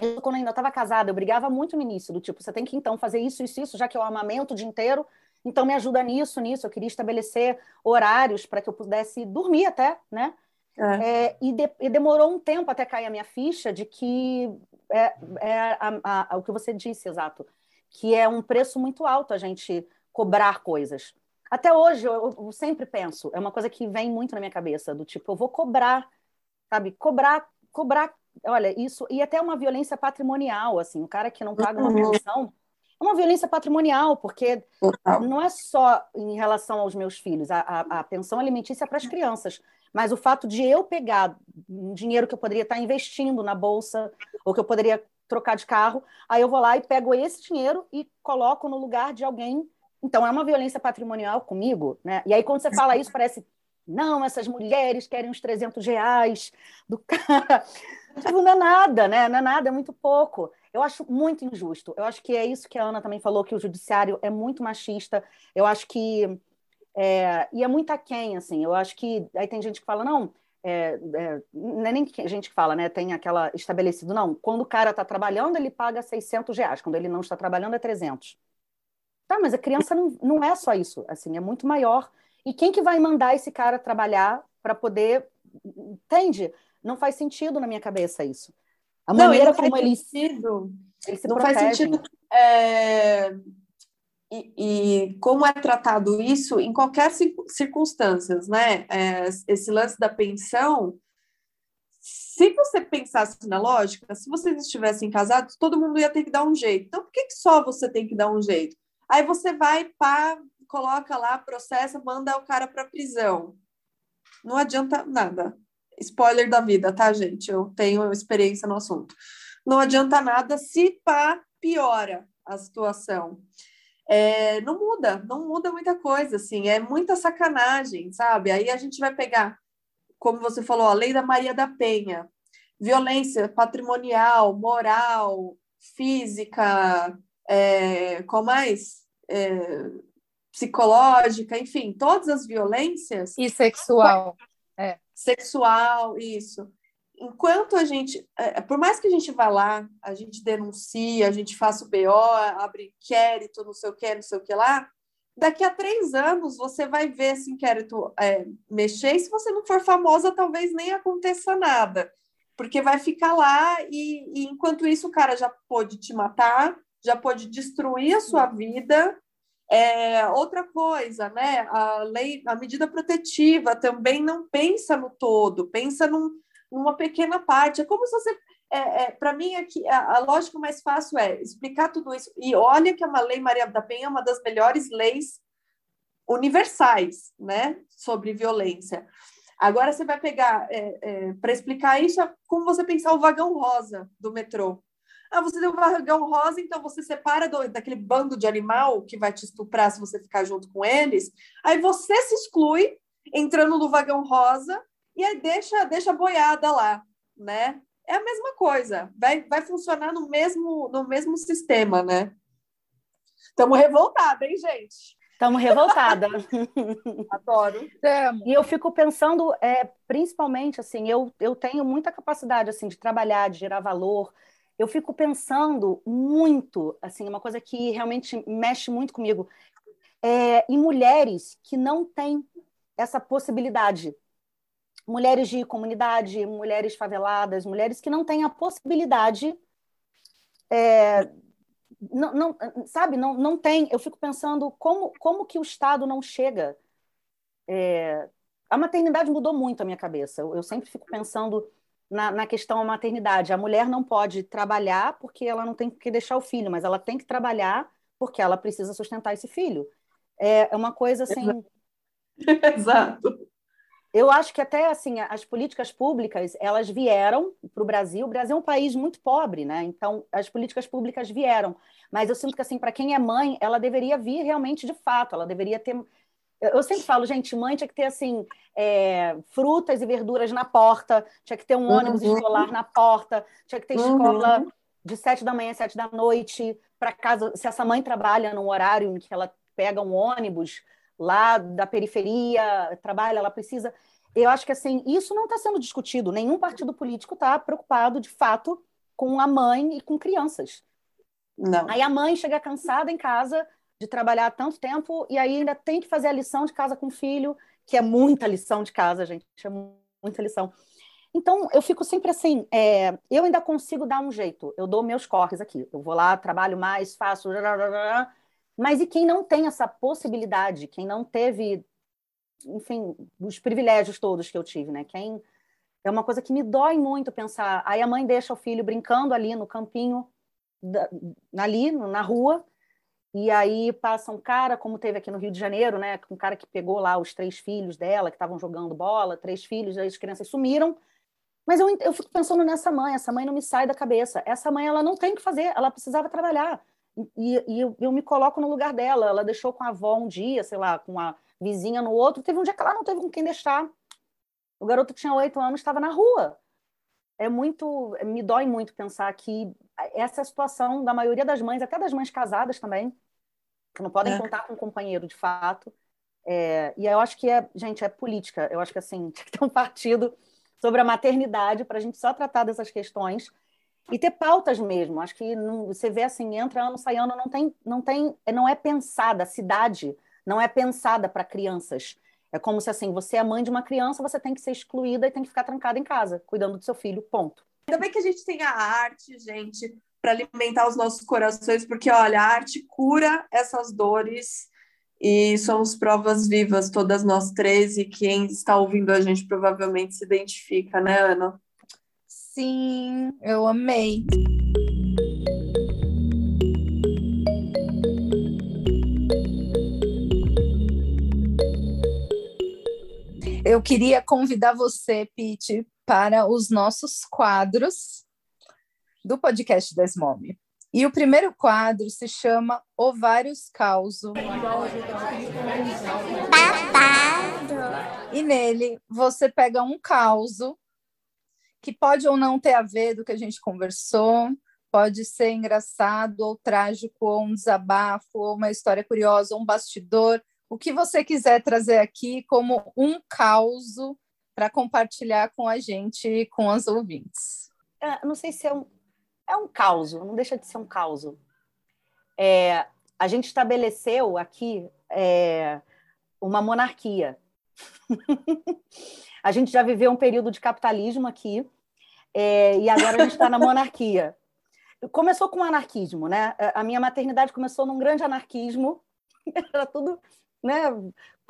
Eu, quando ainda estava casada, eu brigava muito no início, do tipo, você tem que então fazer isso, isso, isso, já que eu amamento o dia inteiro, então me ajuda nisso, nisso. Eu queria estabelecer horários para que eu pudesse dormir até, né? É. É, e, de, e, demorou um tempo até cair a minha ficha de que é, é a, a, a, o que você disse, exato, que é um preço muito alto a gente cobrar coisas. Até hoje eu, eu, sempre penso, é uma coisa que vem muito na minha cabeça, do tipo, eu vou cobrar, sabe? Cobrar, cobrar, olha, isso, e até uma violência patrimonial, assim, o cara que não paga uma uhum. pensão é uma violência patrimonial, porque não é só em relação aos meus filhos, a, a, a pensão alimentícia é para as crianças, mas o fato de eu pegar um dinheiro que eu poderia estar investindo na bolsa, ou que eu poderia trocar de carro, aí eu vou lá e pego esse dinheiro e coloco no lugar de alguém. Então, é uma violência patrimonial comigo, né? E aí, quando você fala isso, parece, não, essas mulheres querem uns 300 reais do cara. Tipo, não é nada, né? Não é nada, é muito pouco. Eu acho muito injusto. Eu acho que é isso que a Ana também falou, que o judiciário é muito machista. Eu acho que. É, e é muito aquém, assim. Eu acho que. Aí tem gente que fala, não. É, é, não é nem gente que fala, né? Tem aquela estabelecido, não. Quando o cara está trabalhando, ele paga 600 reais. Quando ele não está trabalhando, é 300. Tá, mas a criança não, não é só isso. Assim, é muito maior. E quem que vai mandar esse cara trabalhar para poder. Entende? Não faz sentido na minha cabeça isso. A não, maneira como eles, sentido. eles se Não protegem. faz sentido. É... E, e, como é tratado isso em qualquer circunstâncias, né? É, esse lance da pensão, se você pensasse na lógica, se vocês estivessem casados, todo mundo ia ter que dar um jeito. Então, por que, que só você tem que dar um jeito? Aí você vai, pá, coloca lá, processa, manda o cara para prisão. Não adianta nada spoiler da vida, tá, gente? Eu tenho experiência no assunto. Não adianta nada se pá, piora a situação. É, não muda, não muda muita coisa, assim, é muita sacanagem, sabe? Aí a gente vai pegar, como você falou, a lei da Maria da Penha, violência patrimonial, moral, física, é, qual mais? É, psicológica, enfim, todas as violências. E sexual. É sexual, isso. Enquanto a gente, é, é, por mais que a gente vá lá, a gente denuncie, a gente faça o BO, abre inquérito, não sei o que, não sei o que lá, daqui a três anos você vai ver esse inquérito é, mexer, e se você não for famosa, talvez nem aconteça nada, porque vai ficar lá e, e enquanto isso o cara já pode te matar, já pode destruir a sua vida, é, outra coisa, né? A lei, a medida protetiva também não pensa no todo, pensa num, numa pequena parte. É como se você. É, é, Para mim, aqui, a, a, lógica mais fácil é explicar tudo isso. E olha que a Lei Maria da Penha é uma das melhores leis universais, né? Sobre violência. Agora você vai pegar, é, é, para explicar isso, é como você pensar o vagão rosa do metrô. Ah, você deu um vagão rosa, então você separa do, daquele bando de animal que vai te estuprar se você ficar junto com eles. Aí você se exclui entrando no vagão rosa e aí deixa, deixa a boiada lá, né? É a mesma coisa, vai, vai funcionar no mesmo, no mesmo sistema, né? Estamos revoltados, hein, gente? Estamos revoltada. Adoro. É, e eu fico pensando, é, principalmente, assim, eu, eu tenho muita capacidade, assim, de trabalhar, de gerar valor, eu fico pensando muito, assim, uma coisa que realmente mexe muito comigo, é, em mulheres que não têm essa possibilidade. Mulheres de comunidade, mulheres faveladas, mulheres que não têm a possibilidade. É, não, não, sabe, não, não tem. Eu fico pensando como, como que o Estado não chega. É, a maternidade mudou muito a minha cabeça. Eu, eu sempre fico pensando na, na questão da maternidade. A mulher não pode trabalhar porque ela não tem que deixar o filho, mas ela tem que trabalhar porque ela precisa sustentar esse filho. É, é uma coisa assim. Exato. eu acho que até assim as políticas públicas elas vieram para o Brasil. O Brasil é um país muito pobre, né? Então as políticas públicas vieram, mas eu sinto que assim para quem é mãe, ela deveria vir realmente de fato. Ela deveria ter. Eu sempre falo, gente, mãe tinha que ter assim é, frutas e verduras na porta, tinha que ter um ônibus uhum. escolar na porta, tinha que ter uhum. escola de sete da manhã às sete da noite para casa. Se essa mãe trabalha num horário em que ela pega um ônibus lá da periferia, trabalha, ela precisa. Eu acho que assim, isso não está sendo discutido. Nenhum partido político está preocupado, de fato, com a mãe e com crianças. Não. Aí a mãe chega cansada em casa de trabalhar tanto tempo e aí ainda tem que fazer a lição de casa com o filho, que é muita lição de casa, gente, é muita lição. Então, eu fico sempre assim, é, eu ainda consigo dar um jeito, eu dou meus corres aqui, eu vou lá, trabalho mais, faço, mas e quem não tem essa possibilidade, quem não teve, enfim, os privilégios todos que eu tive, né? Quem é uma coisa que me dói muito pensar. Aí a mãe deixa o filho brincando ali no campinho, ali na rua, e aí passa um cara, como teve aqui no Rio de Janeiro, né? Um cara que pegou lá os três filhos dela, que estavam jogando bola, três filhos, as crianças sumiram. Mas eu, eu fico pensando nessa mãe, essa mãe não me sai da cabeça. Essa mãe, ela não tem o que fazer, ela precisava trabalhar. E, e eu, eu, me coloco no lugar dela. Ela deixou com a avó um dia, sei lá, com a vizinha no outro. Teve um dia que ela não teve com quem deixar. O garoto tinha oito anos estava na rua. É muito, me dói muito pensar que essa é a situação da maioria das mães, até das mães casadas também, que não podem é. contar com um companheiro de fato. É, e eu acho que é, gente, é política. Eu acho que assim, tinha que ter um partido sobre a maternidade para a gente só tratar dessas questões e ter pautas mesmo. Acho que não, você vê assim, entra ano, sai ano, não tem, não tem, não é pensada, a cidade não é pensada para crianças. É como se assim, você é mãe de uma criança, você tem que ser excluída e tem que ficar trancada em casa, cuidando do seu filho, ponto. Ainda bem que a gente tem a arte, gente, para alimentar os nossos corações, porque olha, a arte cura essas dores e somos provas vivas, todas nós três, e quem está ouvindo a gente provavelmente se identifica, né, Ana? Sim, eu amei. Eu queria convidar você, Pete, para os nossos quadros do podcast das Mome. E o primeiro quadro se chama Ovários Causo. Babado. E nele você pega um causo que pode ou não ter a ver do que a gente conversou, pode ser engraçado ou trágico, ou um desabafo, ou uma história curiosa, ou um bastidor, o que você quiser trazer aqui como um caos para compartilhar com a gente e com as ouvintes. É, não sei se é um, é um caos, não deixa de ser um caos. É, a gente estabeleceu aqui é, uma monarquia. A gente já viveu um período de capitalismo aqui, é, e agora a gente está na monarquia. Começou com o anarquismo, né? A minha maternidade começou num grande anarquismo, era tudo, né?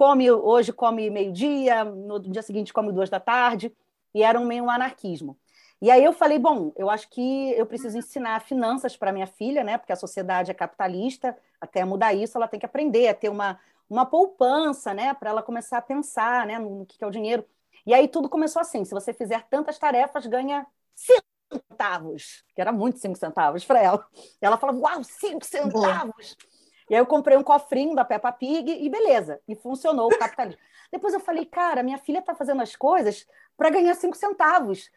Come hoje, come meio-dia, no dia seguinte come duas da tarde, e era um meio um anarquismo. E aí eu falei, bom, eu acho que eu preciso ensinar finanças para minha filha, né? Porque a sociedade é capitalista, até mudar isso, ela tem que aprender a ter uma, uma poupança, né? Para ela começar a pensar, né? No que é o dinheiro. E aí tudo começou assim: se você fizer tantas tarefas, ganha cinco centavos, que era muito cinco centavos para ela. E ela falava, uau, cinco centavos! E aí eu comprei um cofrinho da Peppa Pig e beleza, e funcionou o capitalismo. Depois eu falei, cara, minha filha está fazendo as coisas para ganhar cinco centavos.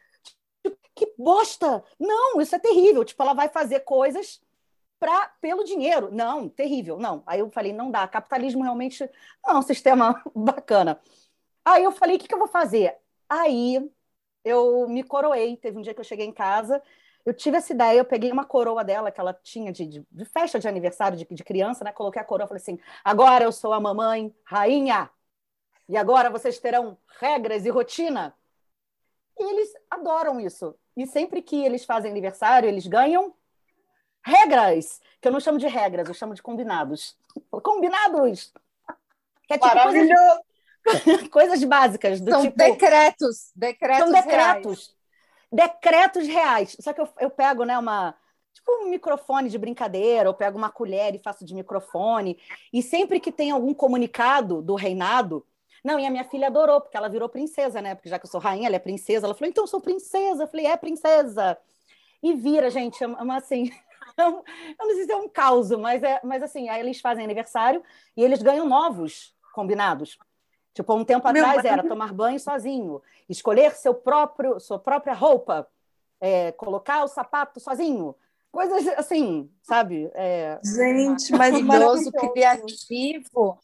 Tipo, que bosta! Não, isso é terrível. Tipo, ela vai fazer coisas pra, pelo dinheiro. Não, terrível, não. Aí eu falei, não dá. Capitalismo realmente não é um sistema bacana. Aí eu falei, o que, que eu vou fazer? Aí eu me coroei. Teve um dia que eu cheguei em casa, eu tive essa ideia, eu peguei uma coroa dela que ela tinha de, de, de festa de aniversário de, de, criança, né? Coloquei a coroa, falei assim: agora eu sou a mamãe rainha. E agora vocês terão regras e rotina. E eles adoram isso. E sempre que eles fazem aniversário, eles ganham regras, que eu não chamo de regras, eu chamo de combinados. Combinados! Que é tipo Maravilhoso! coisas básicas. Do São tipo, decretos, decretos São decretos. Reais. Decretos reais. Só que eu, eu pego né, uma, tipo um microfone de brincadeira, eu pego uma colher e faço de microfone. E sempre que tem algum comunicado do reinado, Não, e a minha filha adorou, porque ela virou princesa, né? Porque já que eu sou rainha, ela é princesa. Ela falou, então eu sou princesa. Eu falei, é princesa. E vira, gente, é uma assim. eu não sei se é um caos, mas, é, mas assim, aí eles fazem aniversário e eles ganham novos combinados. Tipo, um tempo Meu atrás era tomar banho sozinho, escolher seu próprio, sua própria roupa, é, colocar o sapato sozinho. Coisas assim, sabe? É... Gente, mas idoso criativo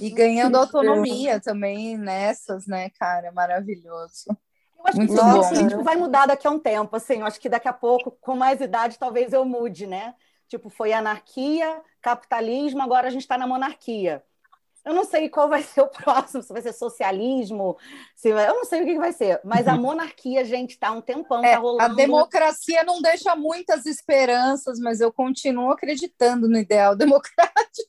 e ganhando autonomia também nessas, né, cara? Maravilhoso. Eu acho Muito que bom, assim, vai mudar daqui a um tempo, assim. Eu acho que daqui a pouco, com mais idade, talvez eu mude, né? Tipo, foi anarquia, capitalismo, agora a gente está na monarquia. Eu não sei qual vai ser o próximo, se vai ser socialismo, se vai... eu não sei o que vai ser, mas a monarquia, gente, está um tempão, é, tá rolando. A democracia não deixa muitas esperanças, mas eu continuo acreditando no ideal democrático.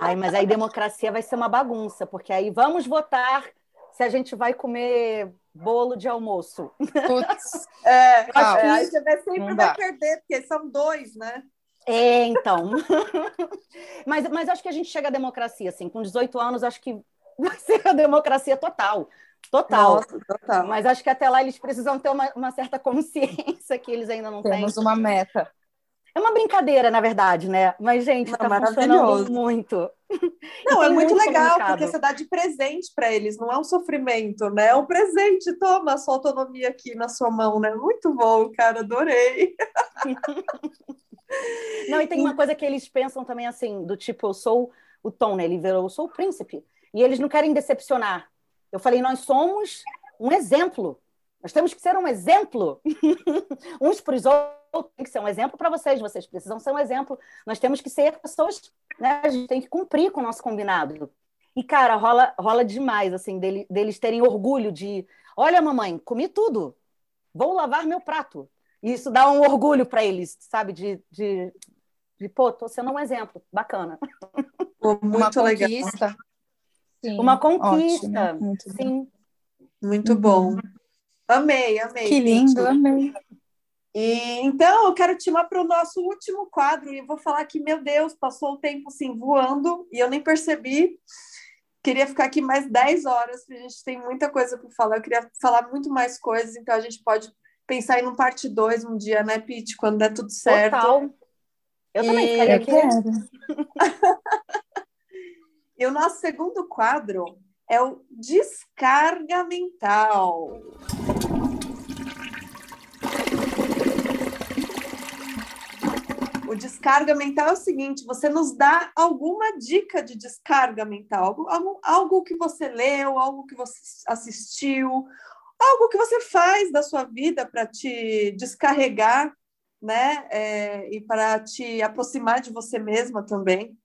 Ai, mas aí democracia vai ser uma bagunça, porque aí vamos votar se a gente vai comer bolo de almoço. Putz. É, acho que sempre vai perder, porque são dois, né? É, então. mas, mas acho que a gente chega à democracia, assim, com 18 anos, acho que vai ser a democracia total. Total. Nossa, total. Mas acho que até lá eles precisam ter uma, uma certa consciência que eles ainda não Temos têm. Temos uma meta. É uma brincadeira, na verdade, né? Mas, gente, não, tá funcionando muito. Não, é muito, muito legal, porque você dá de presente para eles, não é um sofrimento, né? É um presente, toma a sua autonomia aqui na sua mão, né? Muito bom, cara, adorei. Não, e tem uma coisa que eles pensam também assim, do tipo, eu sou o Tom, né? Ele virou, eu sou o príncipe. E eles não querem decepcionar. Eu falei, nós somos um exemplo. Nós temos que ser um exemplo. Uns para os outros, tem que ser um exemplo para vocês. Vocês precisam ser um exemplo. Nós temos que ser pessoas, né? A gente tem que cumprir com o nosso combinado. E, cara, rola, rola demais, assim, dele, deles terem orgulho de: olha, mamãe, comi tudo. Vou lavar meu prato. E isso dá um orgulho para eles, sabe? De, de, de, pô, tô sendo um exemplo, bacana. Pô, muito uma legal. Conquista. Sim, uma conquista. Ótimo, muito sim. Muito bom. Amei, amei. Que lindo, amei. E, então, eu quero te chamar para o nosso último quadro e eu vou falar que, meu Deus, passou o tempo assim voando e eu nem percebi. Queria ficar aqui mais 10 horas, porque a gente tem muita coisa para falar. Eu queria falar muito mais coisas, então a gente pode pensar em um parte 2 um dia, né, Pete? Quando der tudo certo. Total. Eu e... também ficaria aqui. e o nosso segundo quadro é o descarga mental. O descarga mental é o seguinte: você nos dá alguma dica de descarga mental, algo, algo que você leu, algo que você assistiu, algo que você faz da sua vida para te descarregar, né? É, e para te aproximar de você mesma também.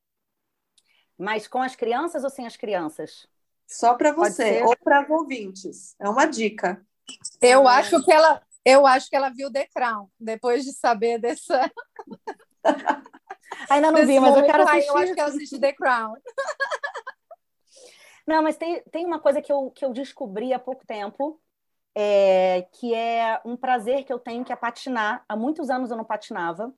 Mas com as crianças ou sem as crianças? Só para você ou para ouvintes. É uma dica. Eu é. acho que ela, eu acho que ela viu The Crown depois de saber dessa. Ainda não vi, mas eu quero assistir. Eu acho que ela assiste The Crown. Não, mas tem, tem uma coisa que eu, que eu descobri há pouco tempo, é, que é um prazer que eu tenho, que é patinar. Há muitos anos eu não patinava.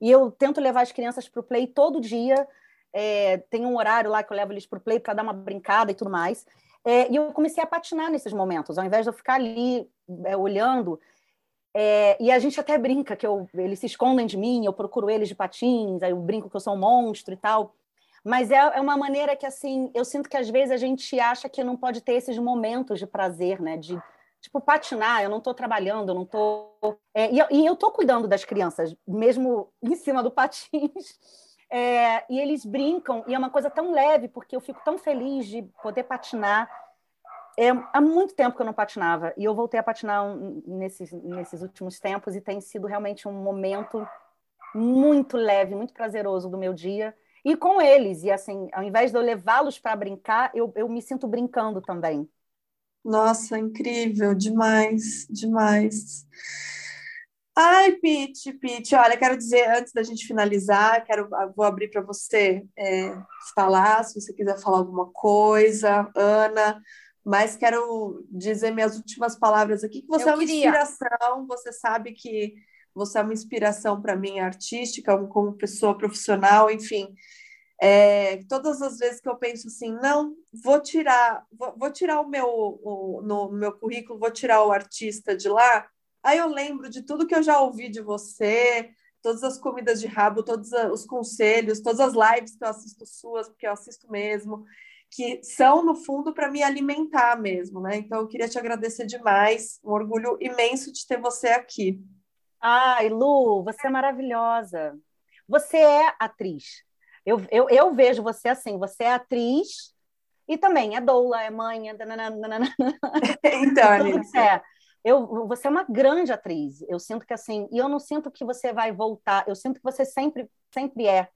E eu tento levar as crianças para o play todo dia. É, tem um horário lá que eu levo eles para o play para dar uma brincada e tudo mais. É, e eu comecei a patinar nesses momentos, ao invés de eu ficar ali é, olhando. É, e a gente até brinca que eu, eles se escondem de mim, eu procuro eles de patins, aí eu brinco que eu sou um monstro e tal. Mas é, é uma maneira que, assim, eu sinto que às vezes a gente acha que não pode ter esses momentos de prazer, né? De, tipo, patinar, eu não estou trabalhando, eu não estou. É, e, eu estou cuidando das crianças, mesmo em cima do patins. É, e eles brincam, e é uma coisa tão leve, porque eu fico tão feliz de poder patinar. É, há muito tempo que eu não patinava, e eu voltei a patinar nesses, nesses últimos tempos, e tem sido realmente um momento muito leve, muito prazeroso do meu dia. E com eles, e assim, ao invés de eu levá-los para brincar, eu, eu me sinto brincando também. Nossa, incrível, demais, demais. Ai, Pete, Pete, olha, quero dizer, antes da gente finalizar, quero, vou abrir para você é, falar, se você quiser falar alguma coisa, Ana, mas quero dizer minhas últimas palavras aqui, que você Eu é uma queria. inspiração, você sabe que você é uma inspiração para mim artística, como pessoa profissional, enfim. É, todas as vezes que eu penso assim, não, vou tirar, vou, vou tirar o meu o, no meu currículo, vou tirar o artista de lá, aí eu lembro de tudo que eu já ouvi de você, todas as comidas de rabo, todos os conselhos, todas as lives que eu assisto suas, porque eu assisto mesmo, que são, no fundo, para me alimentar mesmo, né? Então, eu queria te agradecer demais, um orgulho imenso de ter você aqui. Ai, Lu, você é maravilhosa. Você é atriz. Eu, eu, eu vejo você assim, você é atriz e também é doula, é mãe, é... então, Alice. É. Eu, você é uma grande atriz. Eu sinto que assim, e eu não sinto que você vai voltar. Eu sinto que você sempre, sempre é.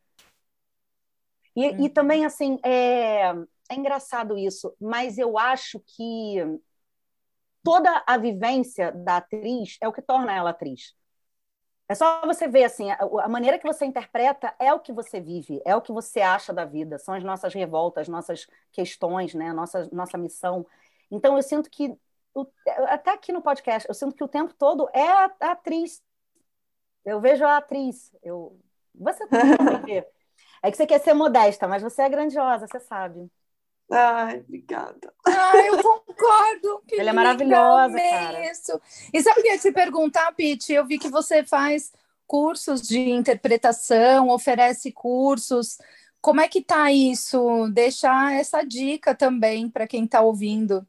E, uhum. e também assim, é, é engraçado isso, mas eu acho que toda a vivência da atriz é o que torna ela atriz. É só você ver assim, a, maneira que você interpreta é o que você vive, é o que você acha da vida, são as nossas revoltas, nossas questões, né, nossa nossa missão. Então eu sinto que até aqui no podcast, eu sinto que o tempo todo é a, a atriz. Eu vejo a atriz, eu você também vê. É que você quer ser modesta, mas você é grandiosa, você sabe. Ai, obrigada. Ai, eu concordo. Que Ela é maravilhosa, cara. Isso. E sabe o que eu ia te perguntar, Pete? Eu vi que você faz cursos de interpretação, oferece cursos. Como é que tá isso? Deixar essa dica também para quem está ouvindo.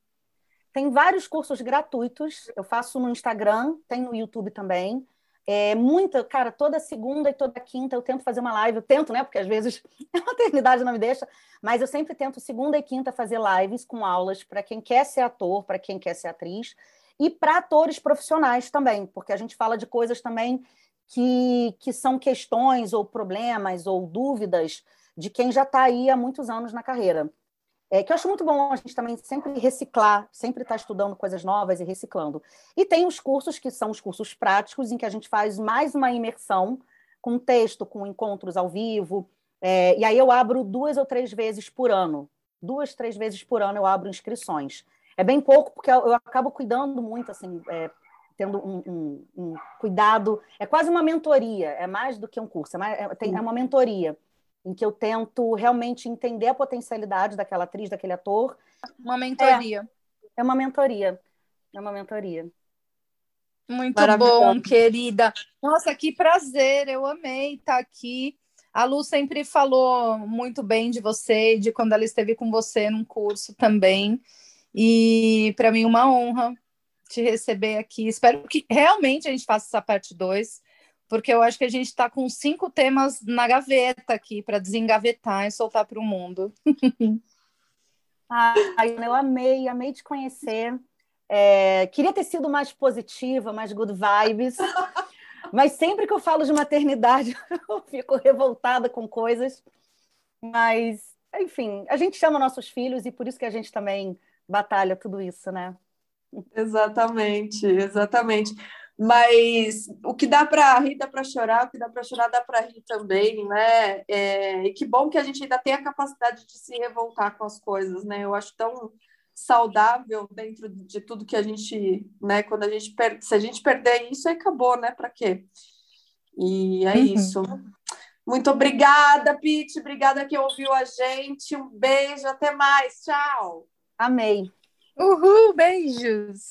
Tem vários cursos gratuitos. Eu faço no Instagram, tem no YouTube também. É, muita, cara, toda segunda e toda quinta eu tento fazer uma live. Eu tento, né? Porque às vezes a maternidade não me deixa, mas eu sempre tento segunda e quinta fazer lives com aulas para quem quer ser ator, para quem quer ser atriz e para atores profissionais também, porque a gente fala de coisas também que, que são questões ou problemas ou dúvidas de quem já está aí há muitos anos na carreira. É, que eu acho muito bom a gente também sempre reciclar, sempre estar tá estudando coisas novas e reciclando. E tem os cursos que são os cursos práticos, em que a gente faz mais uma imersão com texto, com encontros ao vivo. É, e aí eu abro duas ou três vezes por ano. Duas, três vezes por ano eu abro inscrições. É bem pouco, porque eu, eu acabo cuidando muito, assim, é, tendo um, um, um, cuidado. É quase uma mentoria, é mais do que um curso, é, mais, é, tem, é uma mentoria em que eu tento realmente entender a potencialidade daquela atriz, daquele ator. Uma mentoria. É, é uma mentoria. É uma mentoria. Muito bom, querida. Nossa, que prazer, eu amei estar aqui. A Lu sempre falou muito bem de você, de quando ela esteve com você num curso também. E para mim, uma honra te receber aqui. Espero que realmente a gente faça essa parte 2 porque eu acho que a gente está com cinco temas na gaveta aqui para desengavetar e soltar para o mundo. Ai, eu amei, amei te conhecer. É, queria ter sido mais positiva, mais good vibes, mas sempre que eu falo de maternidade, eu fico revoltada com coisas. Mas, enfim, a gente chama nossos filhos e por isso que a gente também batalha tudo isso, né? Exatamente, exatamente. Mas o que dá para rir, dá para chorar, o que dá para chorar, dá para rir também, né? É, e que bom que a gente ainda tem a capacidade de se revoltar com as coisas, né? Eu acho tão saudável dentro de tudo que a gente, né? Quando a gente per... se a gente perder isso, aí acabou, né? Para quê? E é uhum. isso. Muito obrigada, Pete. Obrigada que ouviu a gente. Um beijo, até mais. Tchau. Amei. Uhul, beijos.